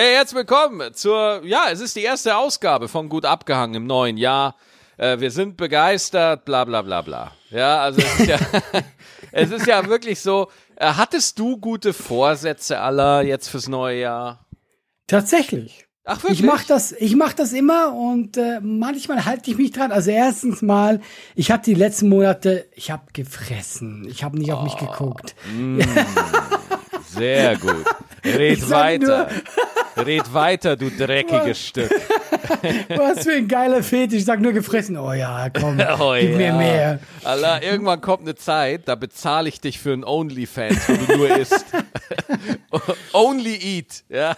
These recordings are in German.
Hey, herzlich willkommen zur, ja, es ist die erste Ausgabe von Gut Abgehangen im neuen Jahr. Äh, wir sind begeistert, bla bla bla bla. Ja, also es ist ja, es ist ja wirklich so, äh, hattest du gute Vorsätze aller jetzt fürs neue Jahr? Tatsächlich. Ach wirklich? Ich mach das, ich mach das immer und äh, manchmal halte ich mich dran. Also erstens mal, ich habe die letzten Monate, ich habe gefressen. Ich habe nicht auf mich geguckt. Mm, sehr gut. Red weiter. Red weiter, du dreckiges Stück. Was für ein geiler Fetisch. Ich sag nur gefressen. Oh ja, komm, Oh gib mir ja. mehr. Allah, irgendwann kommt eine Zeit, da bezahle ich dich für ein OnlyFans, wo du nur isst. Only eat, ja.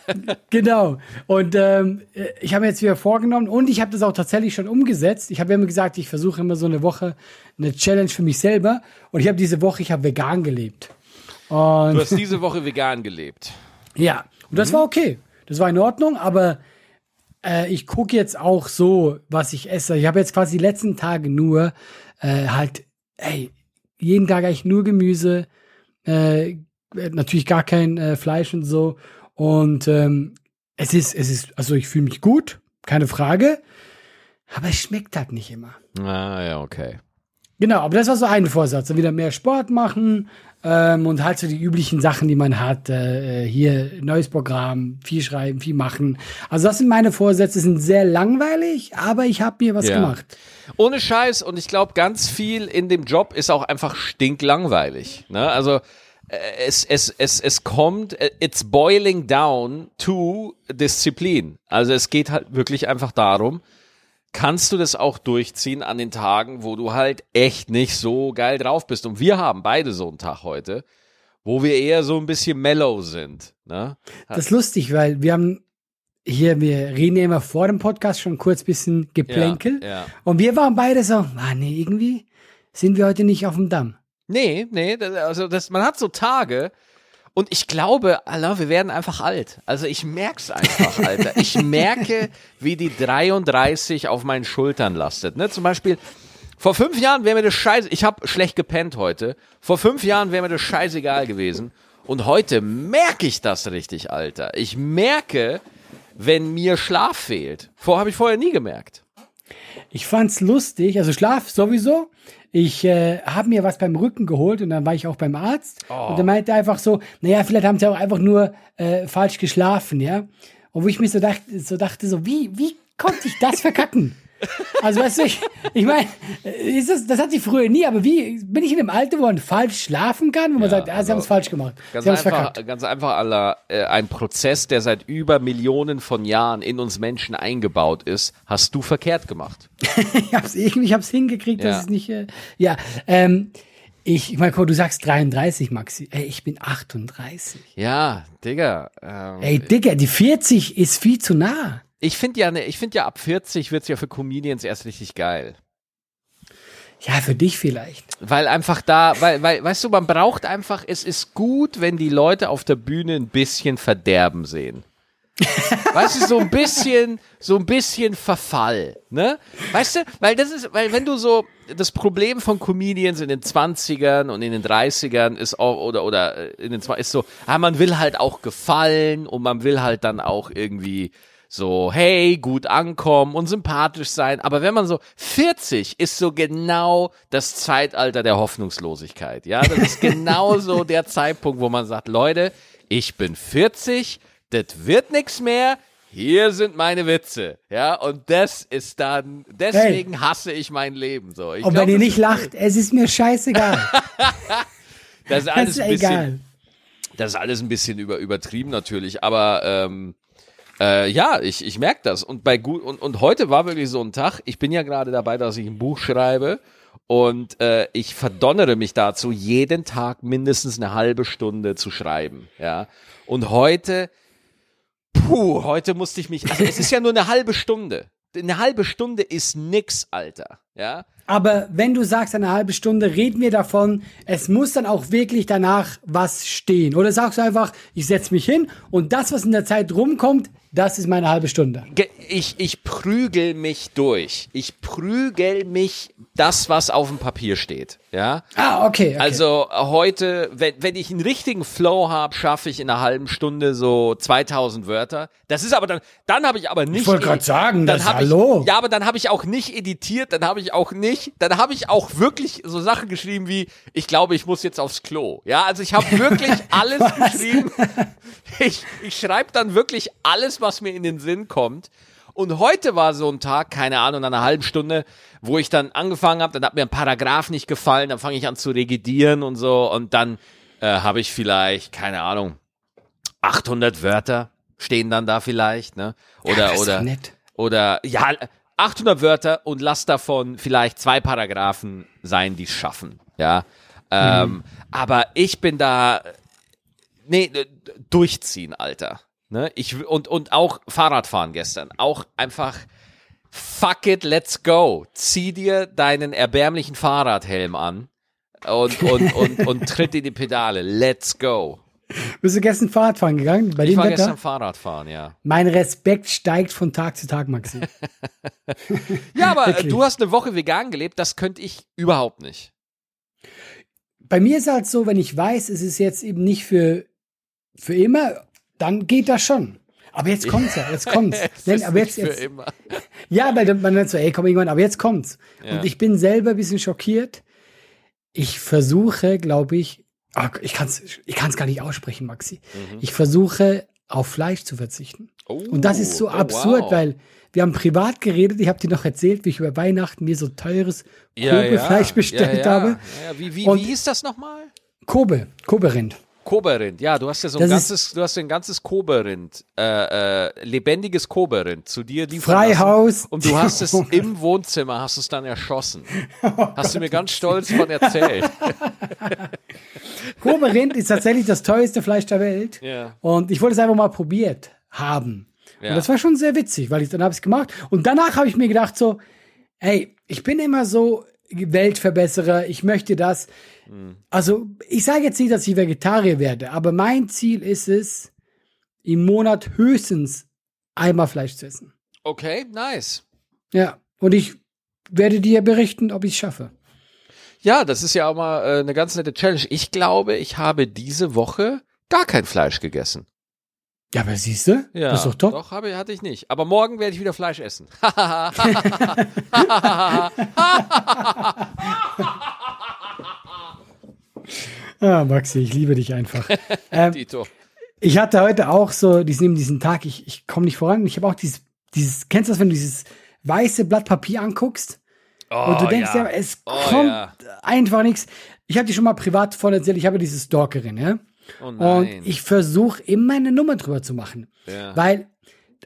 Genau. Und ähm, ich habe mir jetzt wieder vorgenommen und ich habe das auch tatsächlich schon umgesetzt. Ich habe immer gesagt, ich versuche immer so eine Woche eine Challenge für mich selber. Und ich habe diese Woche, ich habe vegan gelebt. Und Du hast diese Woche vegan gelebt. Ja, und Mhm. das war okay. Das war in Ordnung, aber äh, ich gucke jetzt auch so, was ich esse. Ich habe jetzt quasi die letzten Tage nur äh, halt, ey, jeden Tag eigentlich nur Gemüse, äh, natürlich gar kein äh, Fleisch und so. Und ähm, es ist, es ist, also ich fühle mich gut, keine Frage, aber es schmeckt halt nicht immer. Ah, ja, okay. Genau, aber das war so ein Vorsatz. Wieder mehr Sport machen ähm, und halt so die üblichen Sachen, die man hat. Äh, hier neues Programm, viel schreiben, viel machen. Also das sind meine Vorsätze, sind sehr langweilig, aber ich habe mir was Ja. gemacht. Ohne Scheiß und ich glaube, ganz viel in dem Job ist auch einfach stinklangweilig. Ne? Also äh, es, es, es, es kommt, äh, it's boiling down to Disziplin. Also es geht halt wirklich einfach darum, kannst du das auch durchziehen an den Tagen, wo du halt echt nicht so geil drauf bist. Und wir haben beide so einen Tag heute, wo wir eher so ein bisschen mellow sind. Ne? Das ist lustig, weil wir haben hier, wir reden ja immer vor dem Podcast schon kurz bisschen Geplänkel. Ja, ja. Und wir waren beide so, ah nee, irgendwie sind wir heute nicht auf dem Damm. Nee, nee, also das, man hat so Tage und ich glaube, Allah, wir werden einfach alt. Also ich merk's einfach, Alter. Ich merke, wie die 33 auf meinen Schultern lastet. Ne? Zum Beispiel, vor fünf Jahren wäre mir das scheiße, ich habe schlecht gepennt heute. Vor fünf Jahren wäre mir das scheißegal gewesen. Und heute merke ich das richtig, Alter. Ich merke, wenn mir Schlaf fehlt. Vor habe ich vorher nie gemerkt. Ich fand's lustig, also Schlaf sowieso. Ich äh, habe mir was beim Rücken geholt und dann war ich auch beim Arzt und der meinte einfach so, naja, vielleicht haben sie auch einfach nur äh, falsch geschlafen, ja. Und wo ich mir so dachte, so dachte so, wie wie konnte ich das verkacken? Also weißt du, ich, ich meine, das, das hat sie früher nie, aber wie bin ich in einem Alter, wo man falsch schlafen kann, wo man sagt, ah, sie haben es falsch gemacht, Ganz sie einfach, verkackt. ganz einfach, Allah, äh, ein Prozess, der seit über Millionen von Jahren in uns Menschen eingebaut ist, hast du verkehrt gemacht. ich hab's irgendwie, ich hab's hingekriegt, Ja. dass es nicht, äh, ja, ähm, ich, ich meine, du sagst 33, Maxi. Ey, ich bin 38. Ja, Digga. Ähm, Ey, Digga, die 40 ist viel zu nah. Ich finde ja, ne, ich finde ja, ab 40 wird's ja für Comedians erst richtig geil. Ja, für dich vielleicht. Weil einfach da, weil, weil, weißt du, man braucht einfach, es ist gut, wenn die Leute auf der Bühne ein bisschen Verderben sehen. Weißt du, so ein bisschen, so ein bisschen Verfall, ne? Weißt du, weil das ist, weil wenn du so, das Problem von Comedians in den 20ern und in den 30ern ist auch, oder, oder äh, in den 20 ist so, ah, man will halt auch gefallen und man will halt dann auch irgendwie so, hey, gut ankommen und sympathisch sein. Aber wenn man so 40 ist so genau das Zeitalter der Hoffnungslosigkeit. Ja, das ist genau so der Zeitpunkt, wo man sagt, Leute, ich bin 40, das wird nix mehr. Hier sind meine Witze. Ja, und das ist dann, deswegen hasse ich mein Leben so. Ich Und glaub, wenn ihr das nicht lacht, es ist mir scheißegal. das ist Das alles ist ein bisschen, egal. das ist alles ein bisschen über, übertrieben natürlich, aber ähm, äh, ja, ich, ich merke das. Und bei gut und, und heute war wirklich so ein Tag. Ich bin ja gerade dabei, dass ich ein Buch schreibe und äh, ich verdonnere mich dazu, jeden Tag mindestens eine halbe Stunde zu schreiben. Ja. Und heute, puh, heute musste ich mich. Also es ist ja nur eine halbe Stunde. Eine halbe Stunde ist nix, Alter. Ja. Aber wenn du sagst eine halbe Stunde, reden wir davon, es muss dann auch wirklich danach was stehen. Oder sagst du einfach, ich setze mich hin und das, was in der Zeit rumkommt, das ist meine halbe Stunde. Ich, ich prügel mich durch. Ich prügel mich das, was auf dem Papier steht. Ja. Ah, okay. okay. Also heute, wenn, wenn ich einen richtigen Flow habe, schaffe ich in einer halben Stunde so 2000 Wörter. Das ist aber dann, dann habe ich aber nicht. Ich wollte gerade sagen, dann das Hallo. Ich, ja, aber dann habe ich auch nicht editiert, dann habe ich auch nicht, dann habe ich auch wirklich so Sachen geschrieben wie, ich glaube, ich muss jetzt aufs Klo. Ja, also ich habe wirklich alles geschrieben. Ich, ich schreibe dann wirklich alles, was mir in den Sinn kommt. Und heute war so ein Tag, keine Ahnung, nach einer halben Stunde, wo ich dann angefangen habe, dann hat mir ein Paragraph nicht gefallen, dann fange ich an zu regidieren und so und dann äh, habe ich vielleicht, keine Ahnung, 800 Wörter stehen dann da vielleicht, ne? Oder Ja, oder oder ja, 800 Wörter und lass davon vielleicht zwei Paragraphen sein, die es schaffen, ja. Ähm, Mhm. Aber ich bin da, nee, durchziehen, Alter. Ne? Ich, und, und auch Fahrradfahren gestern. Auch einfach, fuck it, let's go. Zieh dir deinen erbärmlichen Fahrradhelm an und, und, und, und tritt in die Pedale. Let's go. Bist du gestern Fahrradfahren gegangen? Bei Ich dem war Wetter? gestern Fahrradfahren, ja. Mein Respekt steigt von Tag zu Tag, Maxi. Ja, aber äh, Wirklich. du hast eine Woche vegan gelebt, das könnte ich überhaupt nicht. Bei mir ist halt so, wenn ich weiß, es ist jetzt eben nicht für, für immer, dann geht das schon. Aber jetzt kommt's ja, jetzt kommt's. Es Nein, ist aber jetzt, jetzt, immer. ja, weil man dann so, ey, komm irgendwann, aber jetzt kommt's. Ja. Und ich bin selber ein bisschen schockiert. Ich versuche, glaube ich, ah, ich kann's, ich kann's gar nicht aussprechen, Maxi. Mhm. Ich versuche, auf Fleisch zu verzichten. Und das ist so Oh, absurd, wow. weil wir haben privat geredet, ich habe dir noch erzählt, wie ich über Weihnachten mir so teures Kobe-Fleisch bestellt ja, ja. habe. Ja, ja. Wie, wie, Und- wie hieß das nochmal? Kobe, Kobe-Rind. Koberind, ja, du hast ja so ein Das ganzes, du hast ein ganzes Koberind, äh, äh, lebendiges Koberind zu dir liefern Freihaus. lassen. Und du hast es im Wohnzimmer, hast es dann erschossen. hast du mir ganz stolz von erzählt. Kobe-Rind ist tatsächlich das teuerste Fleisch der Welt. Ja. Und ich wollte es einfach mal probiert haben. Ja. Und das war schon sehr witzig, weil ich dann habe ich gemacht. Und danach habe ich mir gedacht so, hey, ich bin immer so Weltverbesserer, ich möchte das. Hm. Also ich sage jetzt nicht, dass ich Vegetarier werde, aber mein Ziel ist es, im Monat höchstens einmal Fleisch zu essen. Okay, nice. Ja, und ich werde dir berichten, ob ich es schaffe. Ja, das ist ja auch mal äh, eine ganz nette Challenge. Ich glaube, ich habe diese Woche gar kein Fleisch gegessen. Ja, aber siehst du, Ja, das ist doch top. Doch, habe, hatte ich nicht. Aber morgen werde ich wieder Fleisch essen. Ah, Maxi, ich liebe dich einfach. ähm, Tito. Ich hatte heute auch so diesen, diesen Tag, ich, ich komme nicht voran. Ich habe auch dieses, dieses, kennst du das, wenn du dieses weiße Blatt Papier anguckst und du denkst ja, es Oh, kommt ja. einfach nichts. Ich habe dir schon mal privat von erzählt, ich habe diese Stalkerin, ja. Oh Und ich versuche immer eine Nummer drüber zu machen. Ja. Weil,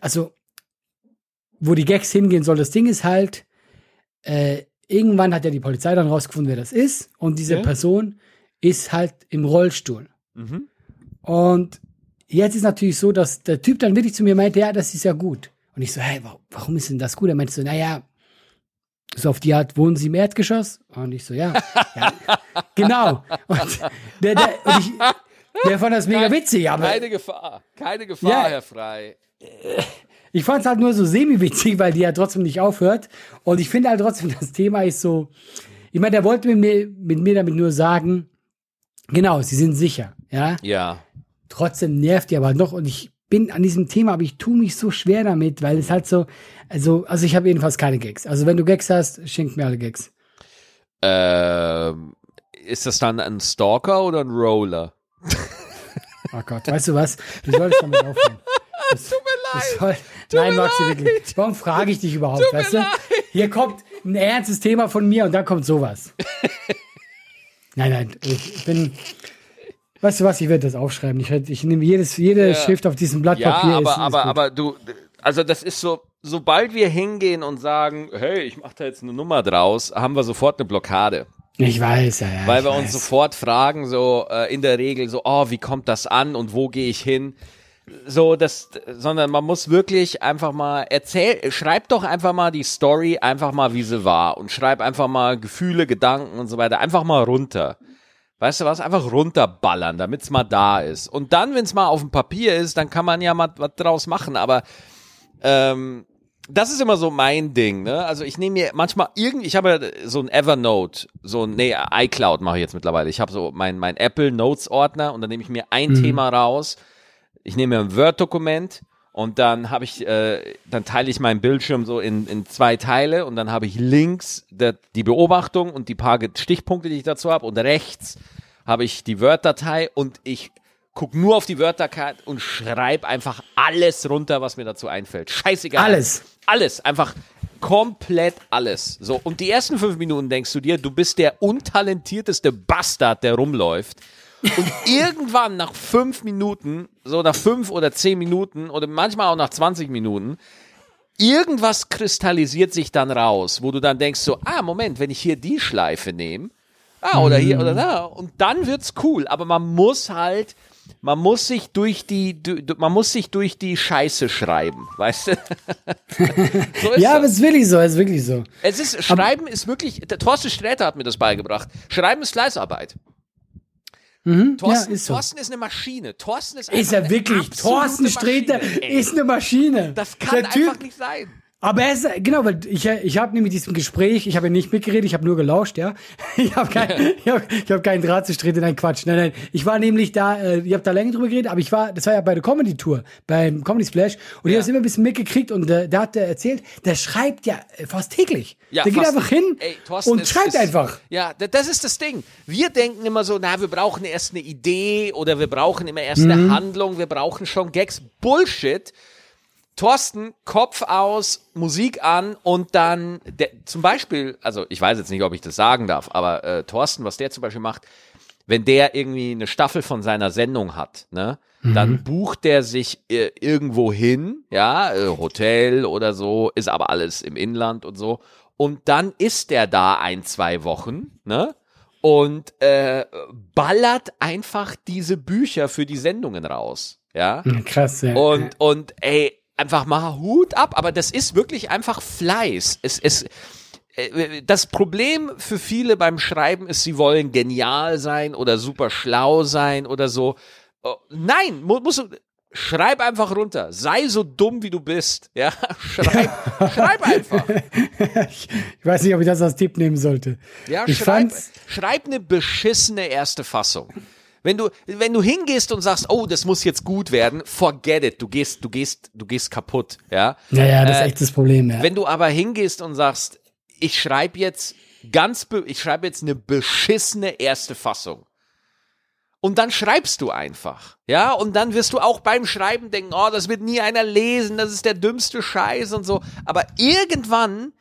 also, wo die Gags hingehen soll, das Ding ist halt, äh, irgendwann hat ja die Polizei dann rausgefunden, wer das ist. Und diese Ja. Person ist halt im Rollstuhl. Mhm. Und jetzt ist natürlich so, dass der Typ dann wirklich zu mir meinte, ja, das ist ja gut. Und ich so, hey, wa- warum ist denn das gut? Er meinte so, naja, so auf die Art, wohnen Sie im Erdgeschoss? Und ich so, ja. ja genau. Und der, der, und ich, der fand das mega Kein- witzig, aber Keine Gefahr. Keine Gefahr, Ja. Herr Frei. ich fand es halt nur so semi-witzig, weil die ja trotzdem nicht aufhört. Und ich finde halt trotzdem, das Thema ist so, ich meine, der wollte mit mir, mit mir damit nur sagen, genau, Sie sind sicher, ja. Ja. trotzdem nervt die aber noch und ich bin an diesem Thema, aber ich tue mich so schwer damit, weil es halt so, also, also ich habe jedenfalls keine Gags. Also wenn du Gags hast, schenk mir alle Gags. Ähm, ist das dann ein Stalker oder ein Roller? Oh Gott, weißt du was? Du solltest damit aufhören. Das, Tut mir leid. Soll, nein, Maxi, wirklich. Warum frage ich dich überhaupt, weißt du? leid. Hier kommt ein ernstes Thema von mir und dann kommt sowas. nein, nein, ich bin, weißt du was, ich werde das aufschreiben. Ich, ich nehme jedes, jede Ja. Schrift auf diesem Blatt Ja, Papier. aber, ist, ist aber, gut. aber du, also das ist so, sobald wir hingehen und sagen, hey, ich mache da jetzt eine Nummer draus, haben wir sofort eine Blockade. Ich weiß, ja, ja. Weil wir weiß. uns sofort fragen, so äh, in der Regel so, oh, wie kommt das an und wo gehe ich hin? so das, sondern man muss wirklich einfach mal erzähl, schreib doch einfach mal die Story einfach mal, wie sie war und schreib einfach mal Gefühle, Gedanken und so weiter einfach mal runter. Weißt du was? Einfach runterballern, damit es mal da ist. Und dann, wenn es mal auf dem Papier ist, dann kann man ja mal was draus machen. Aber ähm, das ist immer so mein Ding, ne? Also ich nehme mir manchmal irgendwie, ich habe so ein Evernote, so ein, nee, iCloud mache ich jetzt mittlerweile. Ich habe so mein, mein Apple Notes Ordner und dann nehme ich mir ein mhm. Thema raus. Ich nehme mir ein Word-Dokument und dann habe ich, äh, dann teile ich meinen Bildschirm so in, in zwei Teile und dann habe ich links der, die Beobachtung und die paar Stichpunkte, die ich dazu habe und rechts habe ich die Word-Datei und ich guck nur auf die Wörterkarte und schreib einfach alles runter, was mir dazu einfällt. Scheißegal. Alles. Alles. Einfach komplett alles. So. Und die ersten fünf Minuten denkst du dir, du bist der untalentierteste Bastard, der rumläuft. Und irgendwann nach fünf Minuten, so nach fünf oder zehn Minuten oder manchmal auch nach 20 Minuten, irgendwas kristallisiert sich dann raus, wo du dann denkst so, ah, Moment, wenn ich hier die Schleife nehme, ah, oder hier oder da, und dann wird's cool. Aber man muss halt man muss sich durch die, man muss sich durch die Scheiße schreiben, weißt du? so ja, aber es ist wirklich so, es ist wirklich so. Es ist, Schreiben aber ist wirklich, der Thorsten Sträter hat mir das beigebracht. Schreiben ist Fleißarbeit. Mhm, Thorsten, ja, ist, so. Thorsten ist eine Maschine. Thorsten ist, ist er wirklich. Thorsten Sträter ist eine Maschine. Das kann der einfach typ, nicht sein. Aber er ist, genau, weil ich, ich habe nämlich diesem Gespräch, ich habe nicht mitgeredet, ich habe nur gelauscht, ja. Ich habe kein, ich hab, ich hab keinen Draht zu Strete, nein, Quatsch. Nein, nein. Ich war nämlich da, äh, ich habe da länger drüber geredet, aber ich war, das war ja bei der Comedy-Tour, beim Comedy Splash, und ja. ich habe immer ein bisschen mitgekriegt und äh, da hat er erzählt, der schreibt ja äh, fast täglich. Ja, der geht einfach hin ey, und ist, schreibt ist, einfach. Ja, das ist das Ding. Wir denken immer so, na, wir brauchen erst eine Idee oder wir brauchen immer erst eine mhm. Handlung, wir brauchen schon Gags. Bullshit. Thorsten, Kopf aus, Musik an und dann der, zum Beispiel, also ich weiß jetzt nicht, ob ich das sagen darf, aber äh, Thorsten, was der zum Beispiel macht, wenn der irgendwie eine Staffel von seiner Sendung hat, ne, mhm. dann bucht der sich äh, irgendwo hin, ja, äh, Hotel oder so, ist aber alles im Inland und so. Und dann ist der da ein, zwei Wochen, ne? Und äh, ballert einfach diese Bücher für die Sendungen raus. Ja. Krass, ja. Und, und ey, einfach mal Hut ab, aber das ist wirklich einfach Fleiß. Es, es, äh, das Problem für viele beim Schreiben ist, sie wollen genial sein oder super schlau sein oder so. Oh, nein, musst du, schreib einfach runter. Sei so dumm, wie du bist. Ja, schreib, schreib einfach. Ich, ich, weiß nicht, ob ich das als Tipp nehmen sollte. Ja, ich schreib, schreib eine beschissene erste Fassung. Wenn du, wenn du hingehst und sagst, oh, das muss jetzt gut werden, forget it. Du gehst, du gehst, du gehst kaputt, ja. Ja, ja, das ist äh, echt das Problem, ja. Wenn du aber hingehst und sagst, ich schreibe jetzt ganz, ich schreibe jetzt eine beschissene erste Fassung. Und dann schreibst du einfach. Ja, und dann wirst du auch beim Schreiben denken, oh, das wird nie einer lesen, das ist der dümmste Scheiß und so. Aber irgendwann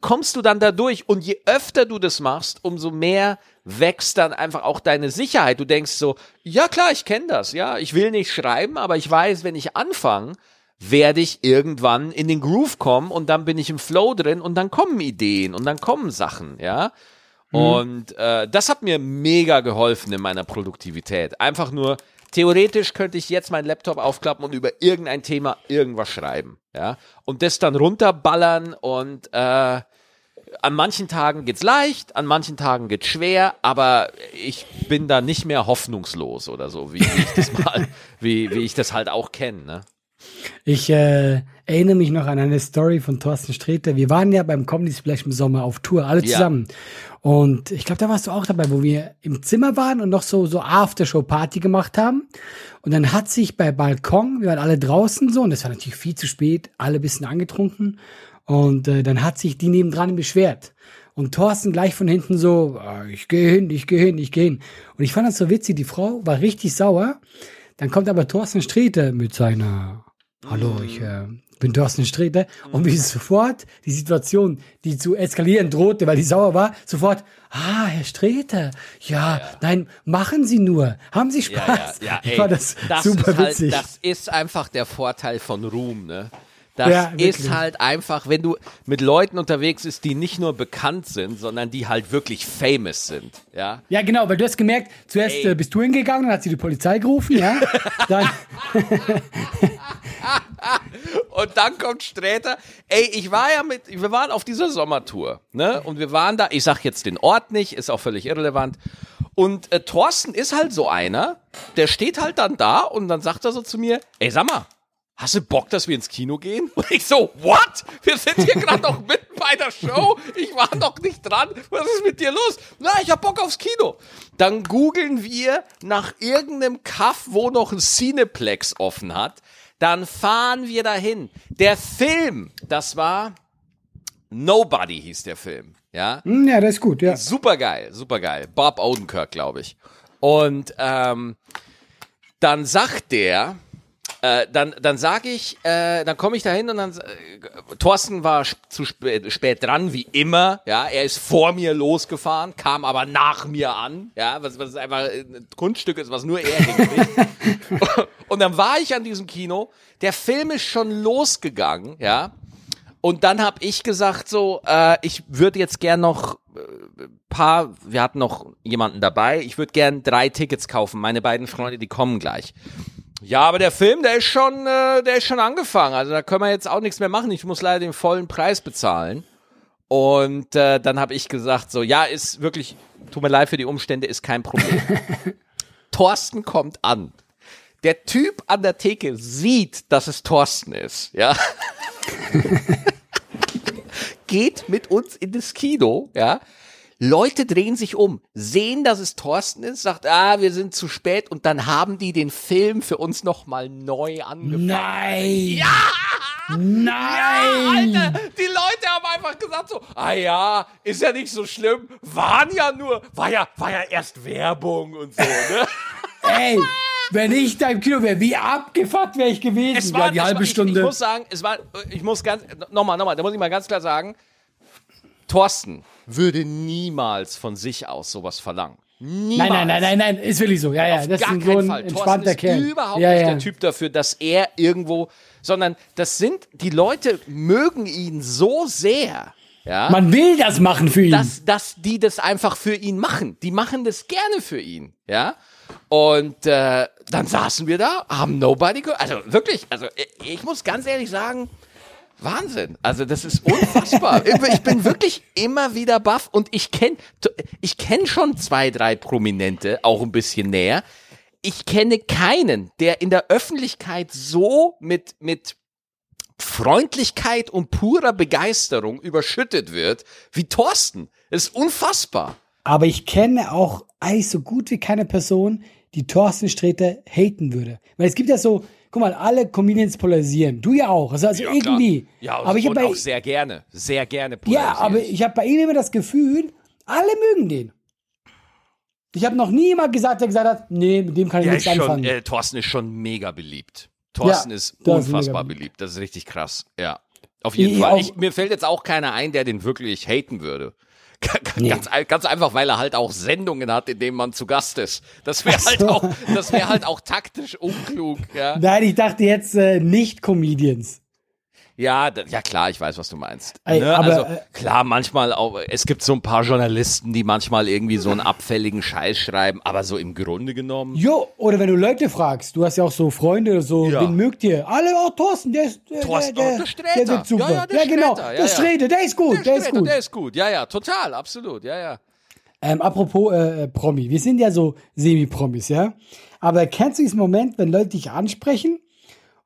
kommst du dann da durch und je öfter du das machst, umso mehr wächst dann einfach auch deine Sicherheit. Du denkst so, ja klar, ich kenne das, ja, ich will nicht schreiben, aber ich weiß, wenn ich anfange, werde ich irgendwann in den Groove kommen und dann bin ich im Flow drin und dann kommen Ideen und dann kommen Sachen, ja. Mhm. Und äh, das hat mir mega geholfen in meiner Produktivität. Einfach nur, theoretisch könnte ich jetzt meinen Laptop aufklappen und über irgendein Thema irgendwas schreiben, ja. Und das dann runterballern und äh, an manchen Tagen geht's leicht, an manchen Tagen geht's schwer, aber ich bin da nicht mehr hoffnungslos oder so, wie, wie ich das mal, wie, wie ich das halt auch kenne. Ne? Ich äh, erinnere mich noch an eine Story von Thorsten Sträter. Wir waren ja beim Comedy Splash im Sommer auf Tour, alle zusammen. Und ich glaube, da warst du auch dabei, wo wir im Zimmer waren und noch so, so Aftershow-Party gemacht haben. Und dann hat sich bei Balkon, wir waren alle draußen so, und das war natürlich viel zu spät, alle bisschen angetrunken. Und äh, dann hat sich die nebendran beschwert. Und Thorsten gleich von hinten so, ah, ich gehe hin, ich gehe hin, ich gehe hin. Und ich fand das so witzig, die Frau war richtig sauer. Dann kommt aber Thorsten Sträter mit seiner, hallo, ich äh, bin Thorsten Sträter. Und wie sofort die Situation, die zu eskalieren drohte, weil die sauer war, sofort, ah, Herr Sträter, ja, ja. nein, machen Sie nur, haben Sie Spaß. Ja, ja, ja, ey, das, das super halt, witzig. das ist einfach der Vorteil von Ruhm, ne? Das Ja, ist halt einfach, wenn du mit Leuten unterwegs bist, die nicht nur bekannt sind, sondern die halt wirklich famous sind. Ja. Ja, genau, weil du hast gemerkt, zuerst äh, bist du hingegangen, dann hat sie die Polizei gerufen, ja. Dann, Und dann kommt Sträter. Ey, ich war ja mit, wir waren auf dieser Sommertour, ne? Und wir waren da, ich sag jetzt den Ort nicht, ist auch völlig irrelevant. Und äh, Thorsten ist halt so einer, der steht halt dann da und dann sagt er so zu mir, ey, sag mal, hast du Bock, dass wir ins Kino gehen? Und ich so, what? Wir sind hier gerade noch mitten bei der Show. Ich war noch nicht dran. Was ist mit dir los? Na, ich hab Bock aufs Kino. Dann googeln wir nach irgendeinem Kaff, wo noch ein Cineplex offen hat. Dann fahren wir dahin. Der Film, das war Nobody hieß der Film. Ja, hm, ja, das ist gut, ja. super geil, super geil. Bob Odenkirk, glaube ich. Und ähm, dann sagt der, äh, dann, dann sag ich, äh, dann komme ich da hin und dann, äh, Thorsten war sp zu spät, spät dran, wie immer, ja, er ist vor mir losgefahren, kam aber nach mir an, ja, was, was einfach ein Kunststück ist, was nur er hinkriegt. und dann war ich an diesem Kino, der Film ist schon losgegangen, ja, und dann habe ich gesagt so, äh, ich würde jetzt gern noch äh, paar, wir hatten noch jemanden dabei, ich würde gern drei Tickets kaufen. Meine beiden Freunde, die kommen gleich. Ja, aber der Film, der ist schon, äh, der ist schon angefangen. Also da können wir jetzt auch nichts mehr machen. Ich muss leider den vollen Preis bezahlen. Und äh, dann habe ich gesagt so, ja, ist wirklich, tut mir leid für die Umstände, ist kein Problem. Thorsten kommt an. Der Typ an der Theke sieht, dass es Thorsten ist, ja. Geht mit uns in das Kino, ja. Leute drehen sich um, sehen, dass es Thorsten ist, sagt, ah, wir sind zu spät und dann haben die den Film für uns nochmal neu angefangen. Nein! Ja! Nein! Alter, die Leute haben einfach gesagt so, ah ja, ist ja nicht so schlimm, waren ja nur, war ja, war ja erst Werbung und so, ne? Ey, wenn ich da im Kino wäre, wie abgefuckt wäre ich gewesen? Es ja, war die es halbe war, ich, Stunde. Ich muss sagen, es war, ich muss ganz, nochmal, nochmal, da muss ich mal ganz klar sagen, Thorsten würde niemals von sich aus sowas verlangen. Niemals. nein, nein, nein, nein, nein, ist wirklich so. Ja, ja, Auf das gar ist so ein Fall. Thorsten entspannter ist Kerl. überhaupt ja, nicht ja. der Typ dafür, dass er irgendwo, sondern das sind, die Leute mögen ihn so sehr, ja, Man will das machen für ihn. dass, dass die das einfach für ihn machen. Die machen das gerne für ihn, ja. Und äh, dann saßen wir da, haben Nobody gehört. Also wirklich, also ich, ich muss ganz ehrlich sagen, Wahnsinn. Also das ist unfassbar. ich bin wirklich immer wieder baff und ich kenne ich kenn schon zwei, drei Prominente, auch ein bisschen näher. Ich kenne keinen, der in der Öffentlichkeit so mit, mit Freundlichkeit und purer Begeisterung überschüttet wird wie Thorsten. Das ist unfassbar. Aber ich kenne auch eigentlich so gut wie keine Person, die Thorsten Sträter haten würde. Weil es gibt ja so, guck mal, alle Comedians polarisieren. Du ja auch. Also, also Ja, irgendwie. Ja, aber ich und habe auch bei, sehr gerne, sehr gerne ja, aber ich habe bei ihm immer das Gefühl, alle mögen den. Ich habe noch nie jemand gesagt, der gesagt hat, nee, mit dem kann ich Ja, nichts ist schon, anfangen. äh, Thorsten ist schon mega beliebt. Thorsten Ja, ist ist unfassbar mega beliebt. Das ist richtig krass. Ja. Auf jeden Ich Fall. Ich, mir fällt jetzt auch keiner ein, der den wirklich haten würde. Nee. Ganz, ganz einfach, weil er halt auch Sendungen hat, in denen man zu Gast ist. Das wäre halt so. auch, das wäre halt auch taktisch unklug, ja. Nein, ich dachte jetzt äh, nicht Comedians. Ja, ja klar, ich weiß, was du meinst. Ey, ne? aber, also äh, klar, manchmal auch, es gibt so ein paar Journalisten, die manchmal irgendwie so einen abfälligen Scheiß schreiben, aber so im Grunde genommen. Jo, oder wenn du Leute fragst, du hast ja auch so Freunde oder so, Ja. wen mögt ihr? Alle, oh, Thorsten, der ist, der, Thorsten, der, oh, der, der der wird super. Ja, ja, der genau, Sträter, ja, der ja. Sträter, der ist gut, der, ist Sträter, gut. Der ist gut, ja, ja, total, absolut, ja, ja. Ähm, apropos äh, äh, Promi, wir sind ja so Semi-Promis, ja. Aber kennst du diesen Moment, wenn Leute dich ansprechen?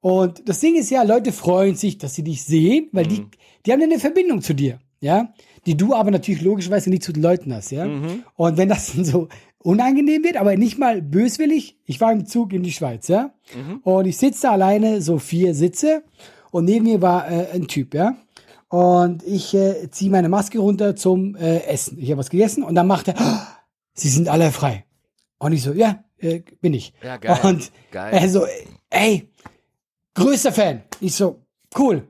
Und das Ding ist ja, Leute freuen sich, dass sie dich sehen, weil die, die haben eine Verbindung zu dir, ja. Die du aber natürlich logischerweise nicht zu den Leuten hast, ja. Und wenn das dann so unangenehm wird, aber nicht mal böswillig, ich war im Zug in die Schweiz, ja. Und ich sitze da alleine, so vier Sitze, und neben mir war äh, ein Typ, ja. Und ich äh, ziehe meine Maske runter zum äh, Essen. Ich habe was gegessen und dann macht er, "Ah, Sie sind alle frei. Und ich so, ja, äh, bin ich. Ja, geil. Und Geil. er so, ey, größter Fan. Ich so, cool.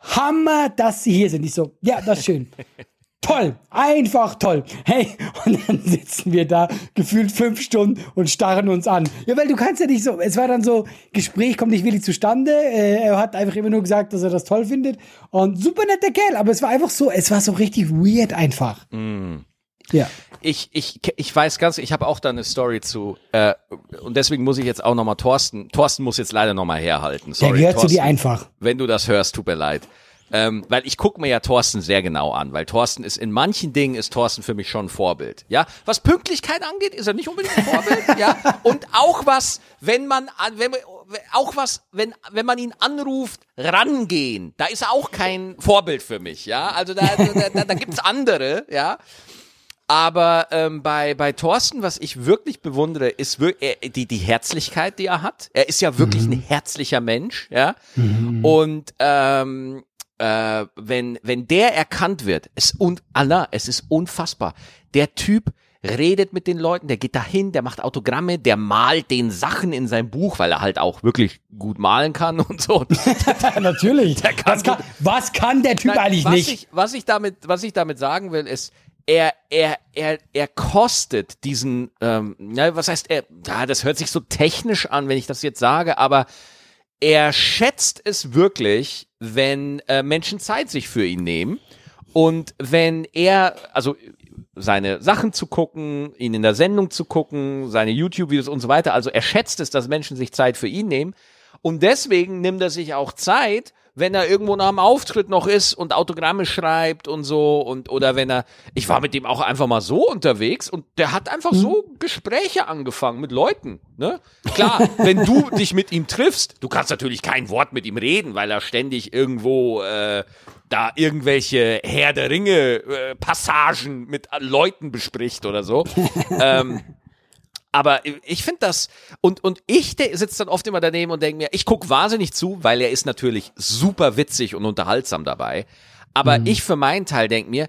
Hammer, dass Sie hier sind. Ich so, ja, das ist schön. toll, einfach toll. Hey, und dann sitzen wir da gefühlt fünf Stunden und starren uns an. Ja, weil du kannst ja nicht so, es war dann so, Gespräch kommt nicht wirklich zustande. Äh, er hat einfach immer nur gesagt, dass er das toll findet. Und super netter Kerl, aber es war einfach so, es war so richtig weird einfach. Mm. Ja. Ich, ich, ich weiß ganz, ich habe auch da eine Story zu, äh, und deswegen muss ich jetzt auch nochmal Thorsten, Thorsten muss jetzt leider nochmal herhalten. Sorry, Der gehört zu Thorsten, dir einfach. Wenn du das hörst, tut mir leid. Ähm, weil ich gucke mir ja Thorsten sehr genau an, weil Thorsten ist in manchen Dingen ist Thorsten für mich schon ein Vorbild. Ja, was Pünktlichkeit angeht, ist er nicht unbedingt ein Vorbild. ja, und auch was, wenn man, an- wenn man, auch was, wenn wenn man ihn anruft, rangehen, da ist er auch kein Vorbild für mich. Ja, also da da, da, da gibt's andere. Ja. Aber ähm, bei, bei Thorsten, was ich wirklich bewundere, ist wirklich die, die Herzlichkeit, die er hat. Er ist ja wirklich ein herzlicher Mensch, ja. Und ähm, äh, wenn, wenn der erkannt wird, ist un Allah, es ist unfassbar. Der Typ redet mit den Leuten, der geht dahin, der macht Autogramme, der malt den Sachen in sein Buch, weil er halt auch wirklich gut malen kann und so. Natürlich. Der kann was, kann, was kann der Typ Nein, eigentlich was nicht? Ich, was ich damit, was ich damit sagen will, ist, er, er, er, er kostet diesen, ähm, ja, was heißt er? Ja, das hört sich so technisch an, wenn ich das jetzt sage, aber er schätzt es wirklich, wenn äh, Menschen Zeit sich für ihn nehmen und wenn er, also seine Sachen zu gucken, ihn in der Sendung zu gucken, seine YouTube-Videos und so weiter. Also er schätzt es, dass Menschen sich Zeit für ihn nehmen. Und deswegen nimmt er sich auch Zeit, wenn er irgendwo nach dem Auftritt noch ist und Autogramme schreibt und so und oder wenn er, ich war mit dem auch einfach mal so unterwegs und der hat einfach so Gespräche angefangen mit Leuten, ne? Klar, wenn du dich mit ihm triffst, du kannst natürlich kein Wort mit ihm reden, weil er ständig irgendwo äh, da irgendwelche Herr der Ringe äh, Passagen mit Leuten bespricht oder so. ähm, aber ich finde das, und, und ich sitze dann oft immer daneben und denke mir, ich gucke wahnsinnig zu, weil er ist natürlich super witzig und unterhaltsam dabei. Aber ich für meinen Teil denke mir,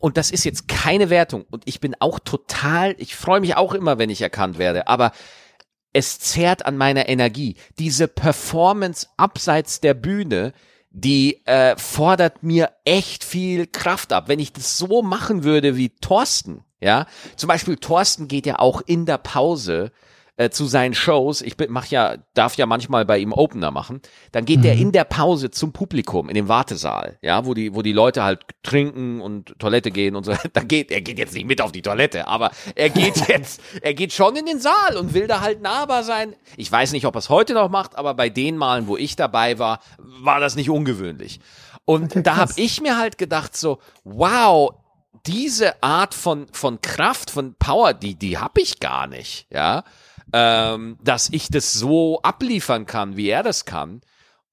und das ist jetzt keine Wertung, und ich bin auch total, ich freue mich auch immer, wenn ich erkannt werde, aber es zehrt an meiner Energie. Diese Performance abseits der Bühne, die äh, fordert mir echt viel Kraft ab. Wenn ich das so machen würde wie Thorsten, ja, zum Beispiel Thorsten geht ja auch in der Pause äh, zu seinen Shows. Ich mach ja, darf ja manchmal bei ihm Opener machen. Dann geht der in der Pause zum Publikum in den Wartesaal, ja, wo die, wo die Leute halt trinken und Toilette gehen und so. Da geht, er geht jetzt nicht mit auf die Toilette, aber er geht jetzt, er geht schon in den Saal und will da halt nahbar sein. Ich weiß nicht, ob er es heute noch macht, aber bei den Malen, wo ich dabei war, war das nicht ungewöhnlich. Und Okay, da habe ich mir halt gedacht so, wow, diese Art von, von Kraft, von Power, die, die habe ich gar nicht, ja. Ähm, dass ich das so abliefern kann, wie er das kann.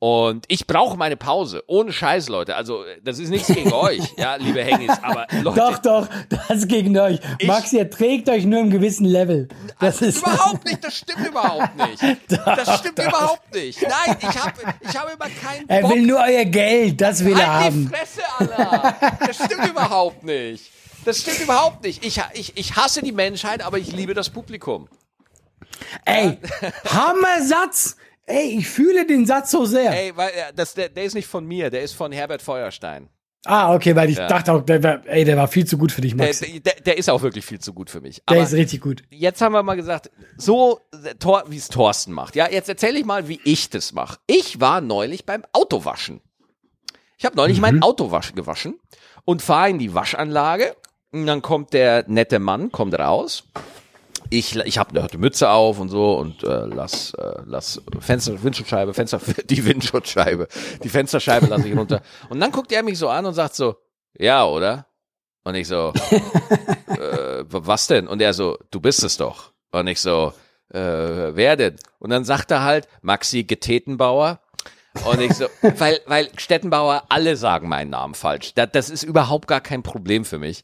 Und ich brauche meine Pause. Ohne Scheiß, Leute. Also, das ist nichts gegen euch, ja, liebe Hengis, aber Leute. Doch, doch, das gegen euch. Max, ihr trägt euch nur im gewissen Level. Das ist Überhaupt nicht, das stimmt überhaupt nicht. das stimmt überhaupt nicht. Nein, ich habe ich hab immer keinen Er Bock. will nur euer Geld, das will er halt die haben. Fresse, Alter. Das stimmt überhaupt nicht. Das stimmt überhaupt nicht. Ich, ich, ich hasse die Menschheit, aber ich liebe das Publikum. Ey, Hammersatz. Ey, ich fühle den Satz so sehr. Ey, weil das, der, der ist nicht von mir, der ist von Herbert Feuerstein. Ah, okay, weil ich dachte auch, der war, ey, der war viel zu gut für dich, Der, Max. der, der ist auch wirklich viel zu gut für mich. Der Aber ist richtig gut. jetzt haben wir mal gesagt, so äh, wie es Thorsten macht. Ja, jetzt erzähle ich mal, wie ich das mache. Ich war neulich beim Autowaschen. Ich habe neulich mein Auto wasch, gewaschen und fahre in die Waschanlage. Und dann kommt der nette Mann, kommt raus. Ich, ich habe eine Mütze auf und so und äh, lass, äh, lass Fenster, Windschutzscheibe, Fenster, die Windschutzscheibe, die Fensterscheibe lasse ich runter. Und dann guckt er mich so an und sagt so, ja, oder? Und ich so, äh, was denn? Und er so, du bist es doch. Und ich so, äh, wer denn? Und dann sagt er halt, Maxi Getetenbauer. Und ich so, weil, weil Stettenbauer, alle sagen meinen Namen falsch. Das, das ist überhaupt gar kein Problem für mich.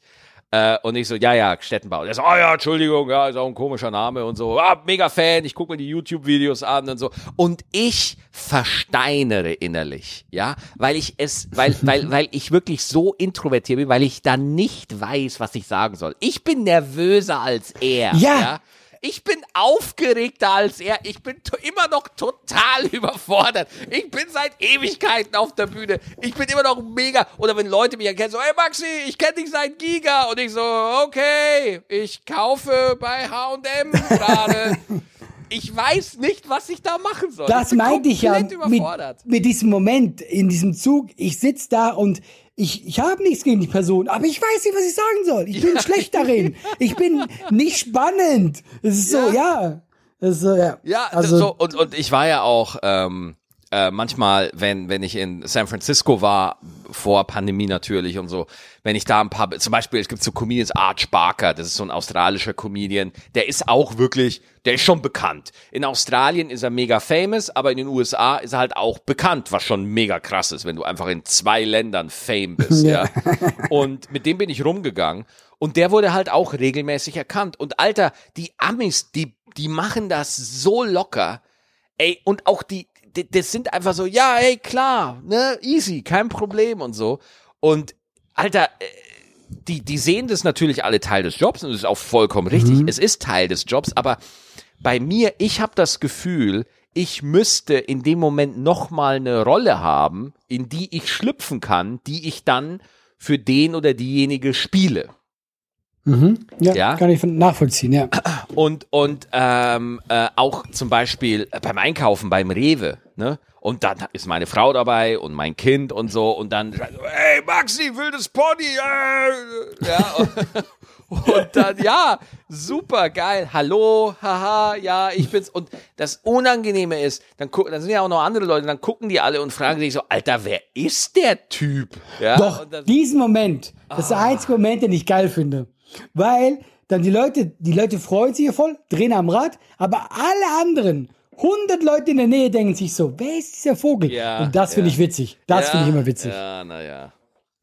Äh, und ich so, ja, ja, Stettenbauer. Der so, oh ja, Entschuldigung, ja, ist auch ein komischer Name und so. Ah, mega Fan, ich gucke mir die YouTube-Videos an und so. Und ich versteinere innerlich, ja, weil ich es, weil, weil, weil ich wirklich so introvertiert bin, weil ich da nicht weiß, was ich sagen soll. Ich bin nervöser als er. Ja. Ich bin aufgeregter als er. Ich bin immer noch total überfordert. Ich bin seit Ewigkeiten auf der Bühne. Ich bin immer noch mega. Oder wenn Leute mich erkennen, so, hey Maxi, ich kenne dich seit Giga. Und ich so, okay, ich kaufe bei H&M gerade. ich weiß nicht, was ich da machen soll. Das ich meinte ich ja mit, mit diesem Moment in diesem Zug. Ich sitz da und ich, ich habe nichts gegen die Person, aber ich weiß nicht, was ich sagen soll. Ich bin ja. schlecht darin. Ich bin nicht spannend. Es ist so, ja. Es ist so, ja. Ja, also, so, und, und ich war ja auch ähm, äh, manchmal, wenn, wenn ich in San Francisco war, vor Pandemie natürlich und so, wenn ich da ein paar, zum Beispiel, es gibt so Comedians, Arch Barker, das ist so ein australischer Comedian, der ist auch wirklich, der ist schon bekannt. In Australien ist er mega famous, aber in den USA ist er halt auch bekannt, was schon mega krass ist, wenn du einfach in zwei Ländern fame bist, ja. Und mit dem bin ich rumgegangen und der wurde halt auch regelmäßig erkannt. Und Alter, die Amis, die, die machen das so locker. Ey, und auch die, das sind einfach so, ja, ey, klar, ne, easy, kein Problem und so. Und Alter, äh, die, die sehen das natürlich alle Teil des Jobs und das ist auch vollkommen richtig. Mhm. Es ist Teil des Jobs, aber bei mir, ich habe das Gefühl, ich müsste in dem Moment nochmal eine Rolle haben, in die ich schlüpfen kann, die ich dann für den oder diejenige spiele. Mhm. Ja, ja, kann ich nachvollziehen, ja. Und, und ähm, äh, auch zum Beispiel beim Einkaufen, beim Rewe, ne? Und dann ist meine Frau dabei und mein Kind und so und dann, hey Maxi, wildes Pony, äh, ja. Und, und dann, ja, super geil, hallo, haha, ja, ich bin's. Und das Unangenehme ist, dann gucken, dann sind ja auch noch andere Leute, dann gucken die alle und fragen sich so, Alter, wer ist der Typ? Ja, Doch, dann, diesen Moment, das ist der ah. einzige Moment, den ich geil finde. Weil dann die Leute, die Leute freuen sich voll, drehen am Rad, aber alle anderen, 100 Leute in der Nähe denken sich so, wer ist dieser Vogel? Ja, Und das finde ja. ich witzig. Das ja, finde ich immer witzig. Ja, naja.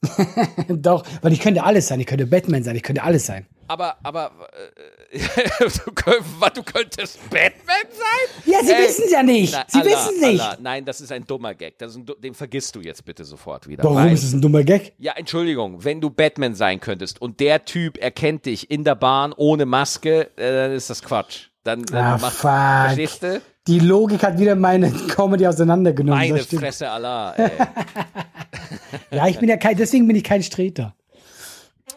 Doch, weil ich könnte alles sein. Ich könnte Batman sein. Ich könnte alles sein. Aber, aber, äh, du, du, könntest Batman sein? Ja, sie wissen es ja nicht. Na, sie wissen es nicht. Allah, nein, das ist ein dummer Gag. Ein, den vergisst du jetzt bitte sofort wieder. Warum weil, ist es ein dummer Gag? Ja, Entschuldigung. Wenn du Batman sein könntest und der Typ erkennt dich in der Bahn ohne Maske, äh, dann ist das Quatsch. Dann, dann ah, macht, fuck. verstehst du? Die Logik hat wieder meine Comedy auseinandergenommen. Meine Fresse Allah, ey. ja, ich bin ja kein, deswegen bin ich kein Streter.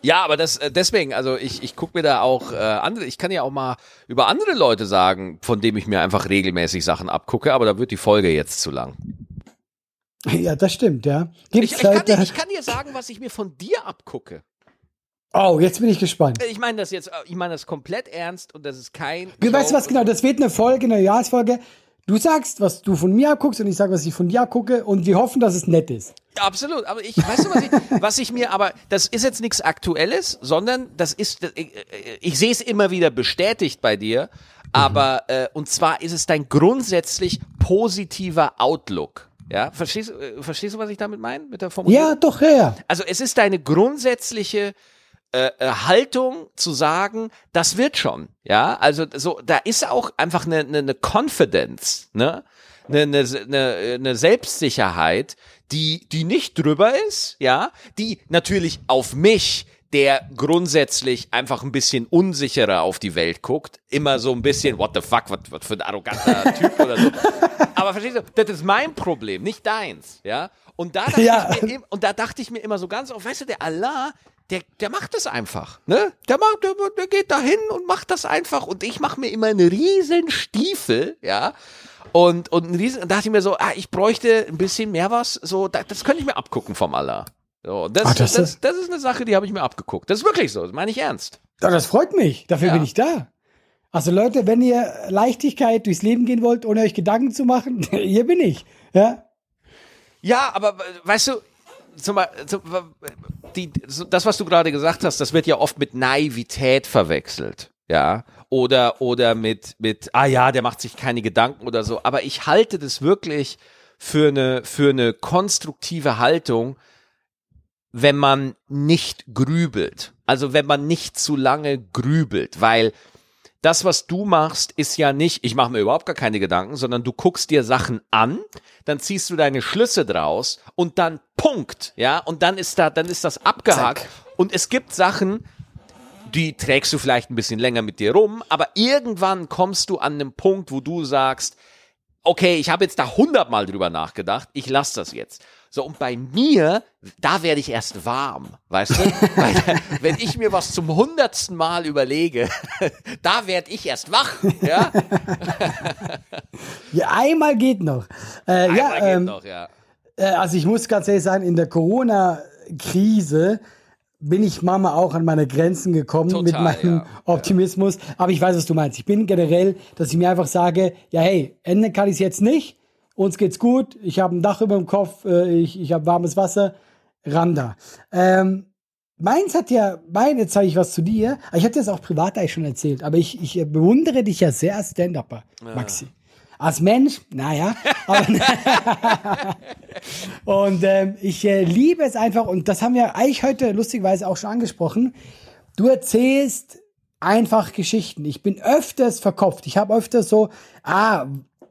Ja, aber das äh, deswegen, also ich, ich gucke mir da auch äh, andere, ich kann ja auch mal über andere Leute sagen, von denen ich mir einfach regelmäßig Sachen abgucke, aber da wird die Folge jetzt zu lang. Ja, das stimmt, ja. ich, ich, kann dir, ich kann dir sagen, was ich mir von dir abgucke. Oh, jetzt bin ich gespannt. Ich meine das jetzt, ich meine das komplett ernst und das ist kein. Weißt du was genau? Das wird eine Folge, eine Jahresfolge. Du sagst, was du von mir guckst und ich sage, was ich von dir gucke und wir hoffen, dass es nett ist. Absolut, aber ich weißt du, was ich, was ich mir, aber das ist jetzt nichts Aktuelles, sondern das ist, ich, ich sehe es immer wieder bestätigt bei dir, aber mhm. äh, und zwar ist es dein grundsätzlich positiver Outlook. Ja, verstehst, äh, verstehst du, was ich damit meine mit der Formulierung? Ja, doch, ja. Also es ist deine grundsätzliche äh, äh, Haltung zu sagen, das wird schon. Ja, also so, da ist auch einfach eine, eine, eine Confidence, ne? Eine, eine, eine, eine Selbstsicherheit, die, die nicht drüber ist, ja, die natürlich auf mich der grundsätzlich einfach ein bisschen unsicherer auf die Welt guckt, immer so ein bisschen, what the fuck, was, was für ein arroganter Typ oder so. Aber verstehst du, das ist mein Problem, nicht deins, ja. Und da dachte, ja. ich, mir, und da dachte ich mir immer so ganz oft, weißt du, der Allah, der, der macht das einfach, ne? Der macht, der, der geht dahin und macht das einfach und ich mache mir immer einen riesen Stiefel, ja. Und, und ein riesen, und dachte ich mir so, ah, ich bräuchte ein bisschen mehr was, so, das, das könnte ich mir abgucken vom Allah. So, das, Ach, das, das, das, ist eine Sache, die habe ich mir abgeguckt. Das ist wirklich so, das meine ich ernst. Ja, das freut mich, dafür ja. bin ich da. Also Leute, wenn ihr Leichtigkeit durchs Leben gehen wollt, ohne euch Gedanken zu machen, hier bin ich, ja. Ja, aber weißt du, zum, zum, die, das, was du gerade gesagt hast, das wird ja oft mit Naivität verwechselt. Ja, oder, oder mit, mit, ah ja, der macht sich keine Gedanken oder so. Aber ich halte das wirklich für eine, für eine konstruktive Haltung, wenn man nicht grübelt. Also wenn man nicht zu lange grübelt, weil das, was du machst, ist ja nicht, ich mache mir überhaupt gar keine Gedanken, sondern du guckst dir Sachen an, dann ziehst du deine Schlüsse draus und dann Punkt, ja, und dann ist da, dann ist das abgehakt. Zack. Und es gibt Sachen, die trägst du vielleicht ein bisschen länger mit dir rum, aber irgendwann kommst du an einen Punkt, wo du sagst, okay, ich habe jetzt da hundertmal drüber nachgedacht, ich lasse das jetzt. So, und bei mir, da werde ich erst warm, weißt du? Weil, wenn ich mir was zum hundertsten Mal überlege, da werde ich erst wach, ja? Ja, einmal geht noch. Äh, ja, Einmal geht ähm, noch, ja. Äh, Also ich muss ganz ehrlich sagen, in der Corona-Krise bin ich Mama auch an meine Grenzen gekommen Total, mit meinem ja. Optimismus. Aber ich weiß, was du meinst. Ich bin generell, dass ich mir einfach sage, ja hey, ändern kann ich es jetzt nicht. Uns geht's gut. Ich habe ein Dach über dem Kopf. äh, Ich, ich habe warmes Wasser. Randa. Ähm, meins hat ja, mein, jetzt sage ich was zu dir. Ich hatte das auch privat eigentlich schon erzählt. Aber ich, ich äh, bewundere dich ja sehr als Stand-Upper, Maxi. Als Mensch, naja. Und ähm, ich äh, liebe es einfach, und das haben wir eigentlich heute lustigerweise auch schon angesprochen. Du erzählst einfach Geschichten. Ich bin öfters verkopft. Ich habe öfters so, ah,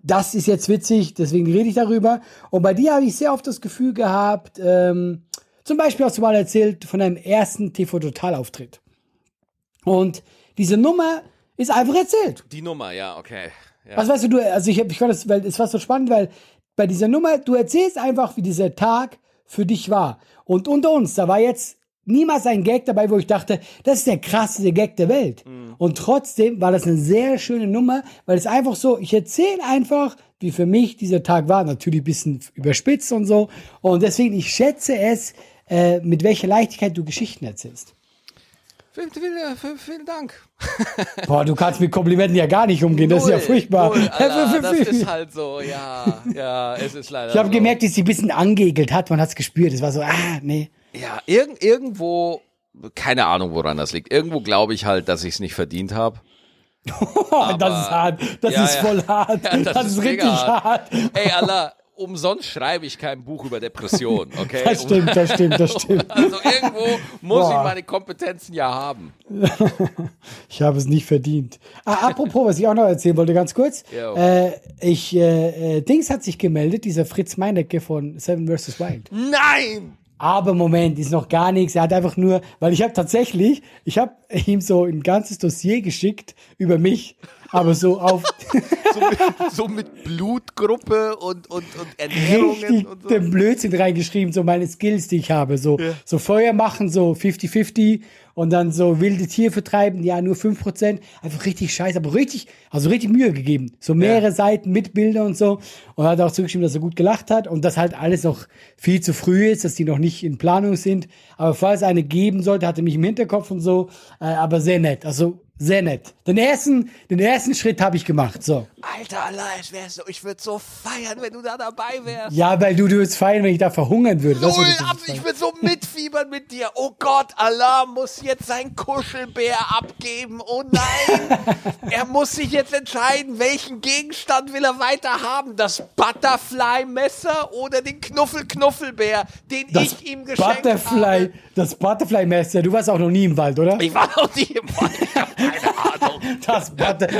das ist jetzt witzig, deswegen rede ich darüber. Und bei dir habe ich sehr oft das Gefühl gehabt, ähm, zum Beispiel hast du mal erzählt von deinem ersten TV-Total-Auftritt. Und diese Nummer ist einfach erzählt. Die Nummer, ja, okay. Ja. Was weißt du, du, also ich, hab- ich fand das, weil es war so spannend, weil bei dieser Nummer, du erzählst einfach, wie dieser Tag für dich war. Und unter uns, da war jetzt niemals ein Gag dabei, wo ich dachte, das ist der krasseste Gag der Welt. Und trotzdem war das eine sehr schöne Nummer, weil es einfach so, ich erzähle einfach, wie für mich dieser Tag war. Natürlich ein bisschen überspitzt und so. Und deswegen, ich schätze es, äh, mit welcher Leichtigkeit du Geschichten erzählst. Vielen, vielen, vielen, Dank. Boah, du kannst mit Komplimenten ja gar nicht umgehen, das ist ja furchtbar. Null, Alter, das ist halt so, ja, ja, es ist leider Ich habe so. gemerkt, dass sie ein bisschen angeekelt hat. Man hat es gespürt. Es war so, ah, nee. Ja, irg irgendwo, keine Ahnung, woran das liegt. Irgendwo glaube ich halt, dass ich es nicht verdient habe. das ist hart. Das Ja, ist ja. voll hart. Ja, das, ist richtig mega hart. Ey, Allah, umsonst schreibe ich kein Buch über Depression, okay? Das stimmt, das stimmt, das stimmt. Also irgendwo muss ich Boah. meine Kompetenzen ja haben. Ich habe es nicht verdient. Ah, apropos, was ich auch noch erzählen wollte, ganz kurz. Äh, ich, äh, äh, Dings hat sich gemeldet, dieser Fritz Meinecke von Seven vs. Wild. Nein! Aber Moment, ist noch gar nichts. Er hat einfach nur, weil ich habe tatsächlich, ich habe ihm so ein ganzes Dossier geschickt über mich, aber so auf So mit, so mit Blutgruppe und, und, und Ernährungen richtig und so. den Blödsinn reingeschrieben, so meine Skills, die ich habe. So, so Feuer machen, so 50-50 und dann so wilde Tiere vertreiben, ja, nur 5%. Einfach richtig scheiße, aber richtig, also richtig Mühe gegeben. So mehrere Seiten mit Bildern und so. Und hat auch zugeschrieben, dass er gut gelacht hat und dass halt alles noch viel zu früh ist, dass die noch nicht in Planung sind. Aber falls eine geben sollte, hatte mich im Hinterkopf und so. Äh, aber sehr nett. Also sehr nett. Den ersten, den ersten Schritt habe ich gemacht. So. Alter, so, ich würde so feiern, wenn du da dabei wärst. Ja, weil du, du würdest feiern, wenn ich da verhungern würde. Null du ab, ich will so mitfiebern mit dir. Oh Gott, Allah muss jetzt sein Kuschelbär abgeben. Oh nein, er muss sich jetzt entscheiden, welchen Gegenstand will er weiter haben. Das Butterfly-Messer oder den Knuffel-Knuffelbär, den Das ich ihm geschenkt Butterfly, habe. das Butterfly Messer, du warst auch noch nie im Wald, oder? Ich war noch nie im Wald, Ahnung. Das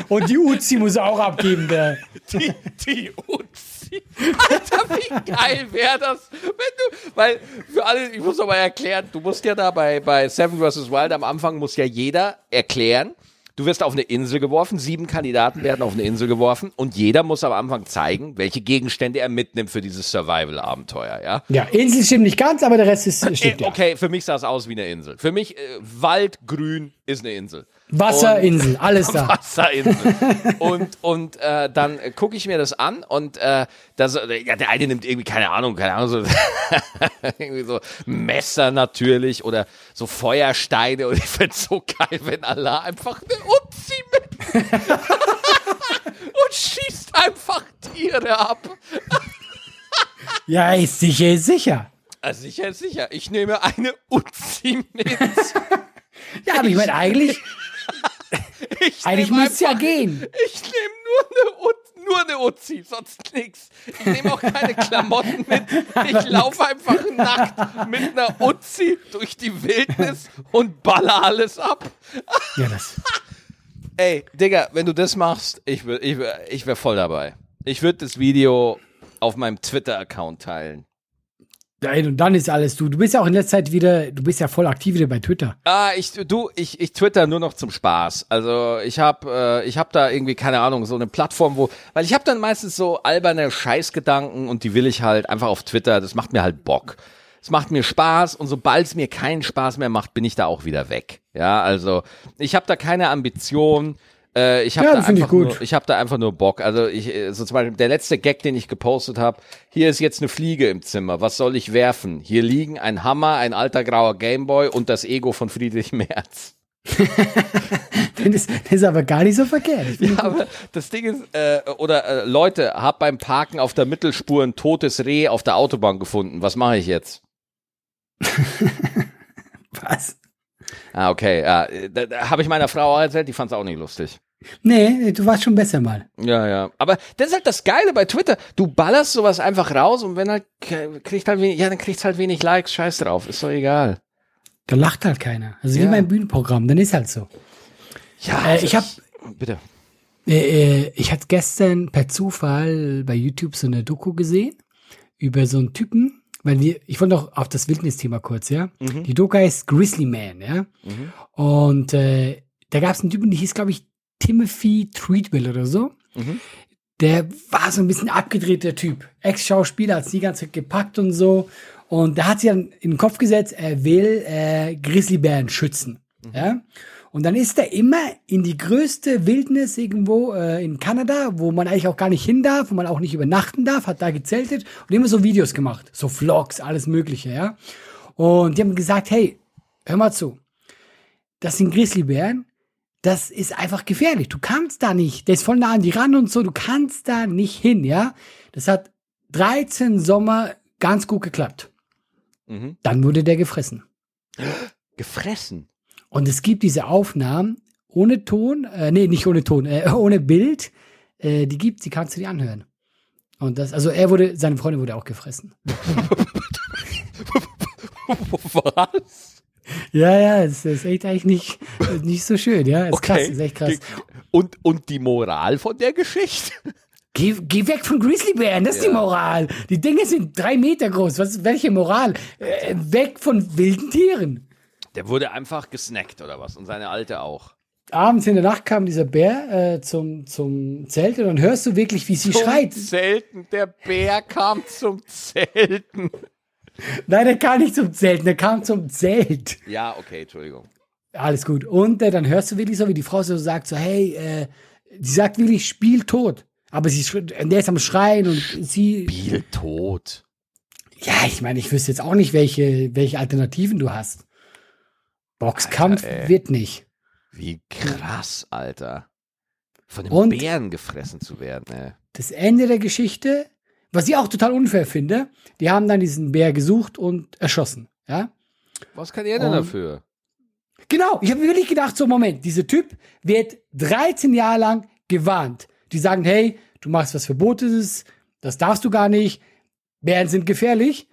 und die Uzi muss er auch abgeben, der. Die, die Uzi. Alter, wie geil wäre das, wenn du, weil für alle, ich muss aber erklären, du musst ja da bei, bei Seven vs. Wild am Anfang muss ja jeder erklären, du wirst auf eine Insel geworfen, sieben Kandidaten werden auf eine Insel geworfen und jeder muss am Anfang zeigen, welche Gegenstände er mitnimmt für dieses Survival-Abenteuer, ja? Ja, Insel stimmt nicht ganz, aber der Rest ist, stimmt Äh, ja. Okay, für mich sah es aus wie eine Insel. Für mich, äh, Wald, Grün ist eine Insel. Wasserinsel, alles da. Wasserinsel. und und äh, dann gucke ich mir das an und äh, das, ja, der eine nimmt irgendwie, keine Ahnung, keine Ahnung, so, irgendwie so Messer natürlich oder so Feuersteine und ich find's so geil, wenn Allah einfach eine Uzi mit und schießt einfach Tiere ab. Ja, ist sicher, ist sicher. Also sicher, sicher. Ich nehme eine Uzi mit. Ja, aber ich meine, eigentlich, Ich eigentlich nehme müsste es ja gehen. Ich nehme nur eine Uzi, nur eine Uzi, sonst nix. Ich nehme auch keine Klamotten mit. Ich laufe einfach nackt mit einer Uzi durch die Wildnis und baller alles ab. Ja, das. Ey, Digga, wenn du das machst, ich wär, ich wär, ich wär voll dabei. Ich würde das Video auf meinem Twitter-Account teilen. Nein, und dann ist alles du. Du bist ja auch in letzter Zeit wieder, du bist ja voll aktiv wieder bei Twitter. Ah, ich du, ich ich twitter nur noch zum Spaß. Also ich habe äh, ich habe da irgendwie keine Ahnung so eine Plattform, wo, weil ich habe dann meistens so alberne Scheißgedanken und die will ich halt einfach auf Twitter. Das macht mir halt Bock. Es macht mir Spaß und sobald es mir keinen Spaß mehr macht, bin ich da auch wieder weg. Ja, also ich habe da keine Ambition. Äh, ich habe Ja, da ich einfach nur, ich habe da einfach nur Bock. Also ich, äh, so zum Beispiel der letzte Gag, den ich gepostet habe. Hier ist jetzt eine Fliege im Zimmer. Was soll ich werfen? Hier liegen ein Hammer, ein alter grauer Gameboy und das Ego von Friedrich Merz. Das, das ist aber gar nicht so verkehrt. Ja, aber das Ding ist, äh, oder äh, Leute, hab beim Parken auf der Mittelspur ein totes Reh auf der Autobahn gefunden. Was mache ich jetzt? Was? Ah, okay. Ja, da, da habe ich meiner Frau erzählt, die fand es auch nicht lustig. Nee, du warst schon besser mal. Ja, ja. Aber das ist halt das Geile bei Twitter. Du ballerst sowas einfach raus und wenn halt kriegt halt wenig, ja, dann kriegst halt wenig Likes, scheiß drauf, ist doch egal. Da lacht halt keiner. Also wie Ja. mein Bühnenprogramm, dann ist halt so. Ja, Äh, ich das- bitte. Äh, äh, ich hatte gestern per Zufall bei YouTube so eine Doku gesehen über so einen Typen, weil wir, ich wollte noch auf das Wildnisthema kurz, ja. Die Doku heißt Grizzly Man, ja. Und äh, da gab es einen Typen, der hieß, glaube ich, Timothy Treadwell oder so. Der war so ein bisschen abgedrehter Typ. Ex-Schauspieler, hat die ganze Zeit gepackt und so. Und der hat sich dann in den Kopf gesetzt, er will äh, Grizzlybären schützen. Ja? Und dann ist er immer in die größte Wildnis irgendwo äh, in Kanada, wo man eigentlich auch gar nicht hin darf, wo man auch nicht übernachten darf, hat da gezeltet und immer so Videos gemacht. So Vlogs, alles Mögliche, ja. Und die haben gesagt, hey, hör mal zu. Das sind Grizzlybären, das ist einfach gefährlich. Du kannst da nicht. Der ist voll nah an die ran und so. Du kannst da nicht hin, ja. Das hat 13 Sommer ganz gut geklappt. Mhm. Dann wurde der gefressen. Gefressen. Und es gibt diese Aufnahmen ohne Ton, äh, nee, nicht ohne Ton, äh, ohne Bild. Äh, die gibt's, die kannst du dir anhören. Und das, also er wurde, seine Freundin wurde auch gefressen. Was? Ja, ja, es ist echt eigentlich nicht, nicht so schön, ja. Ist krass, ist echt krass. Und, und die Moral von der Geschichte? Geh, geh weg von Grizzlybären, das ist die Moral. Die Dinge sind drei Meter groß. Was, welche Moral? Äh, weg von wilden Tieren. Der wurde einfach gesnackt oder was? Und seine alte auch. Abends in der Nacht kam dieser Bär äh, zum, zum Zelt und dann hörst du wirklich, wie sie schreit. Zelten, der Bär kam zum Zelten. Nein, der kam nicht zum Zelt, der kam zum Zelt. Ja, okay, Entschuldigung. Alles gut. Und äh, dann hörst du wirklich so, wie die Frau so sagt, so, hey, äh, sie sagt wirklich, spiel tot. Aber sie, der ist am Schreien und sie, Biel tot. ja, ich meine, ich wüsste jetzt auch nicht, welche, welche Alternativen du hast. Boxkampf Alter, wird nicht. Wie krass, Alter. Von dem Und- Bären gefressen zu werden, ey. Das Ende der Geschichte, was ich auch total unfair finde, die haben dann diesen Bär gesucht und erschossen, ja. Was kann er denn Und- dafür? Genau, ich habe mir wirklich gedacht, so Moment, dieser Typ wird 13 Jahre lang gewarnt. Die sagen, hey, du machst was Verbotenes, das darfst du gar nicht, Bären sind gefährlich.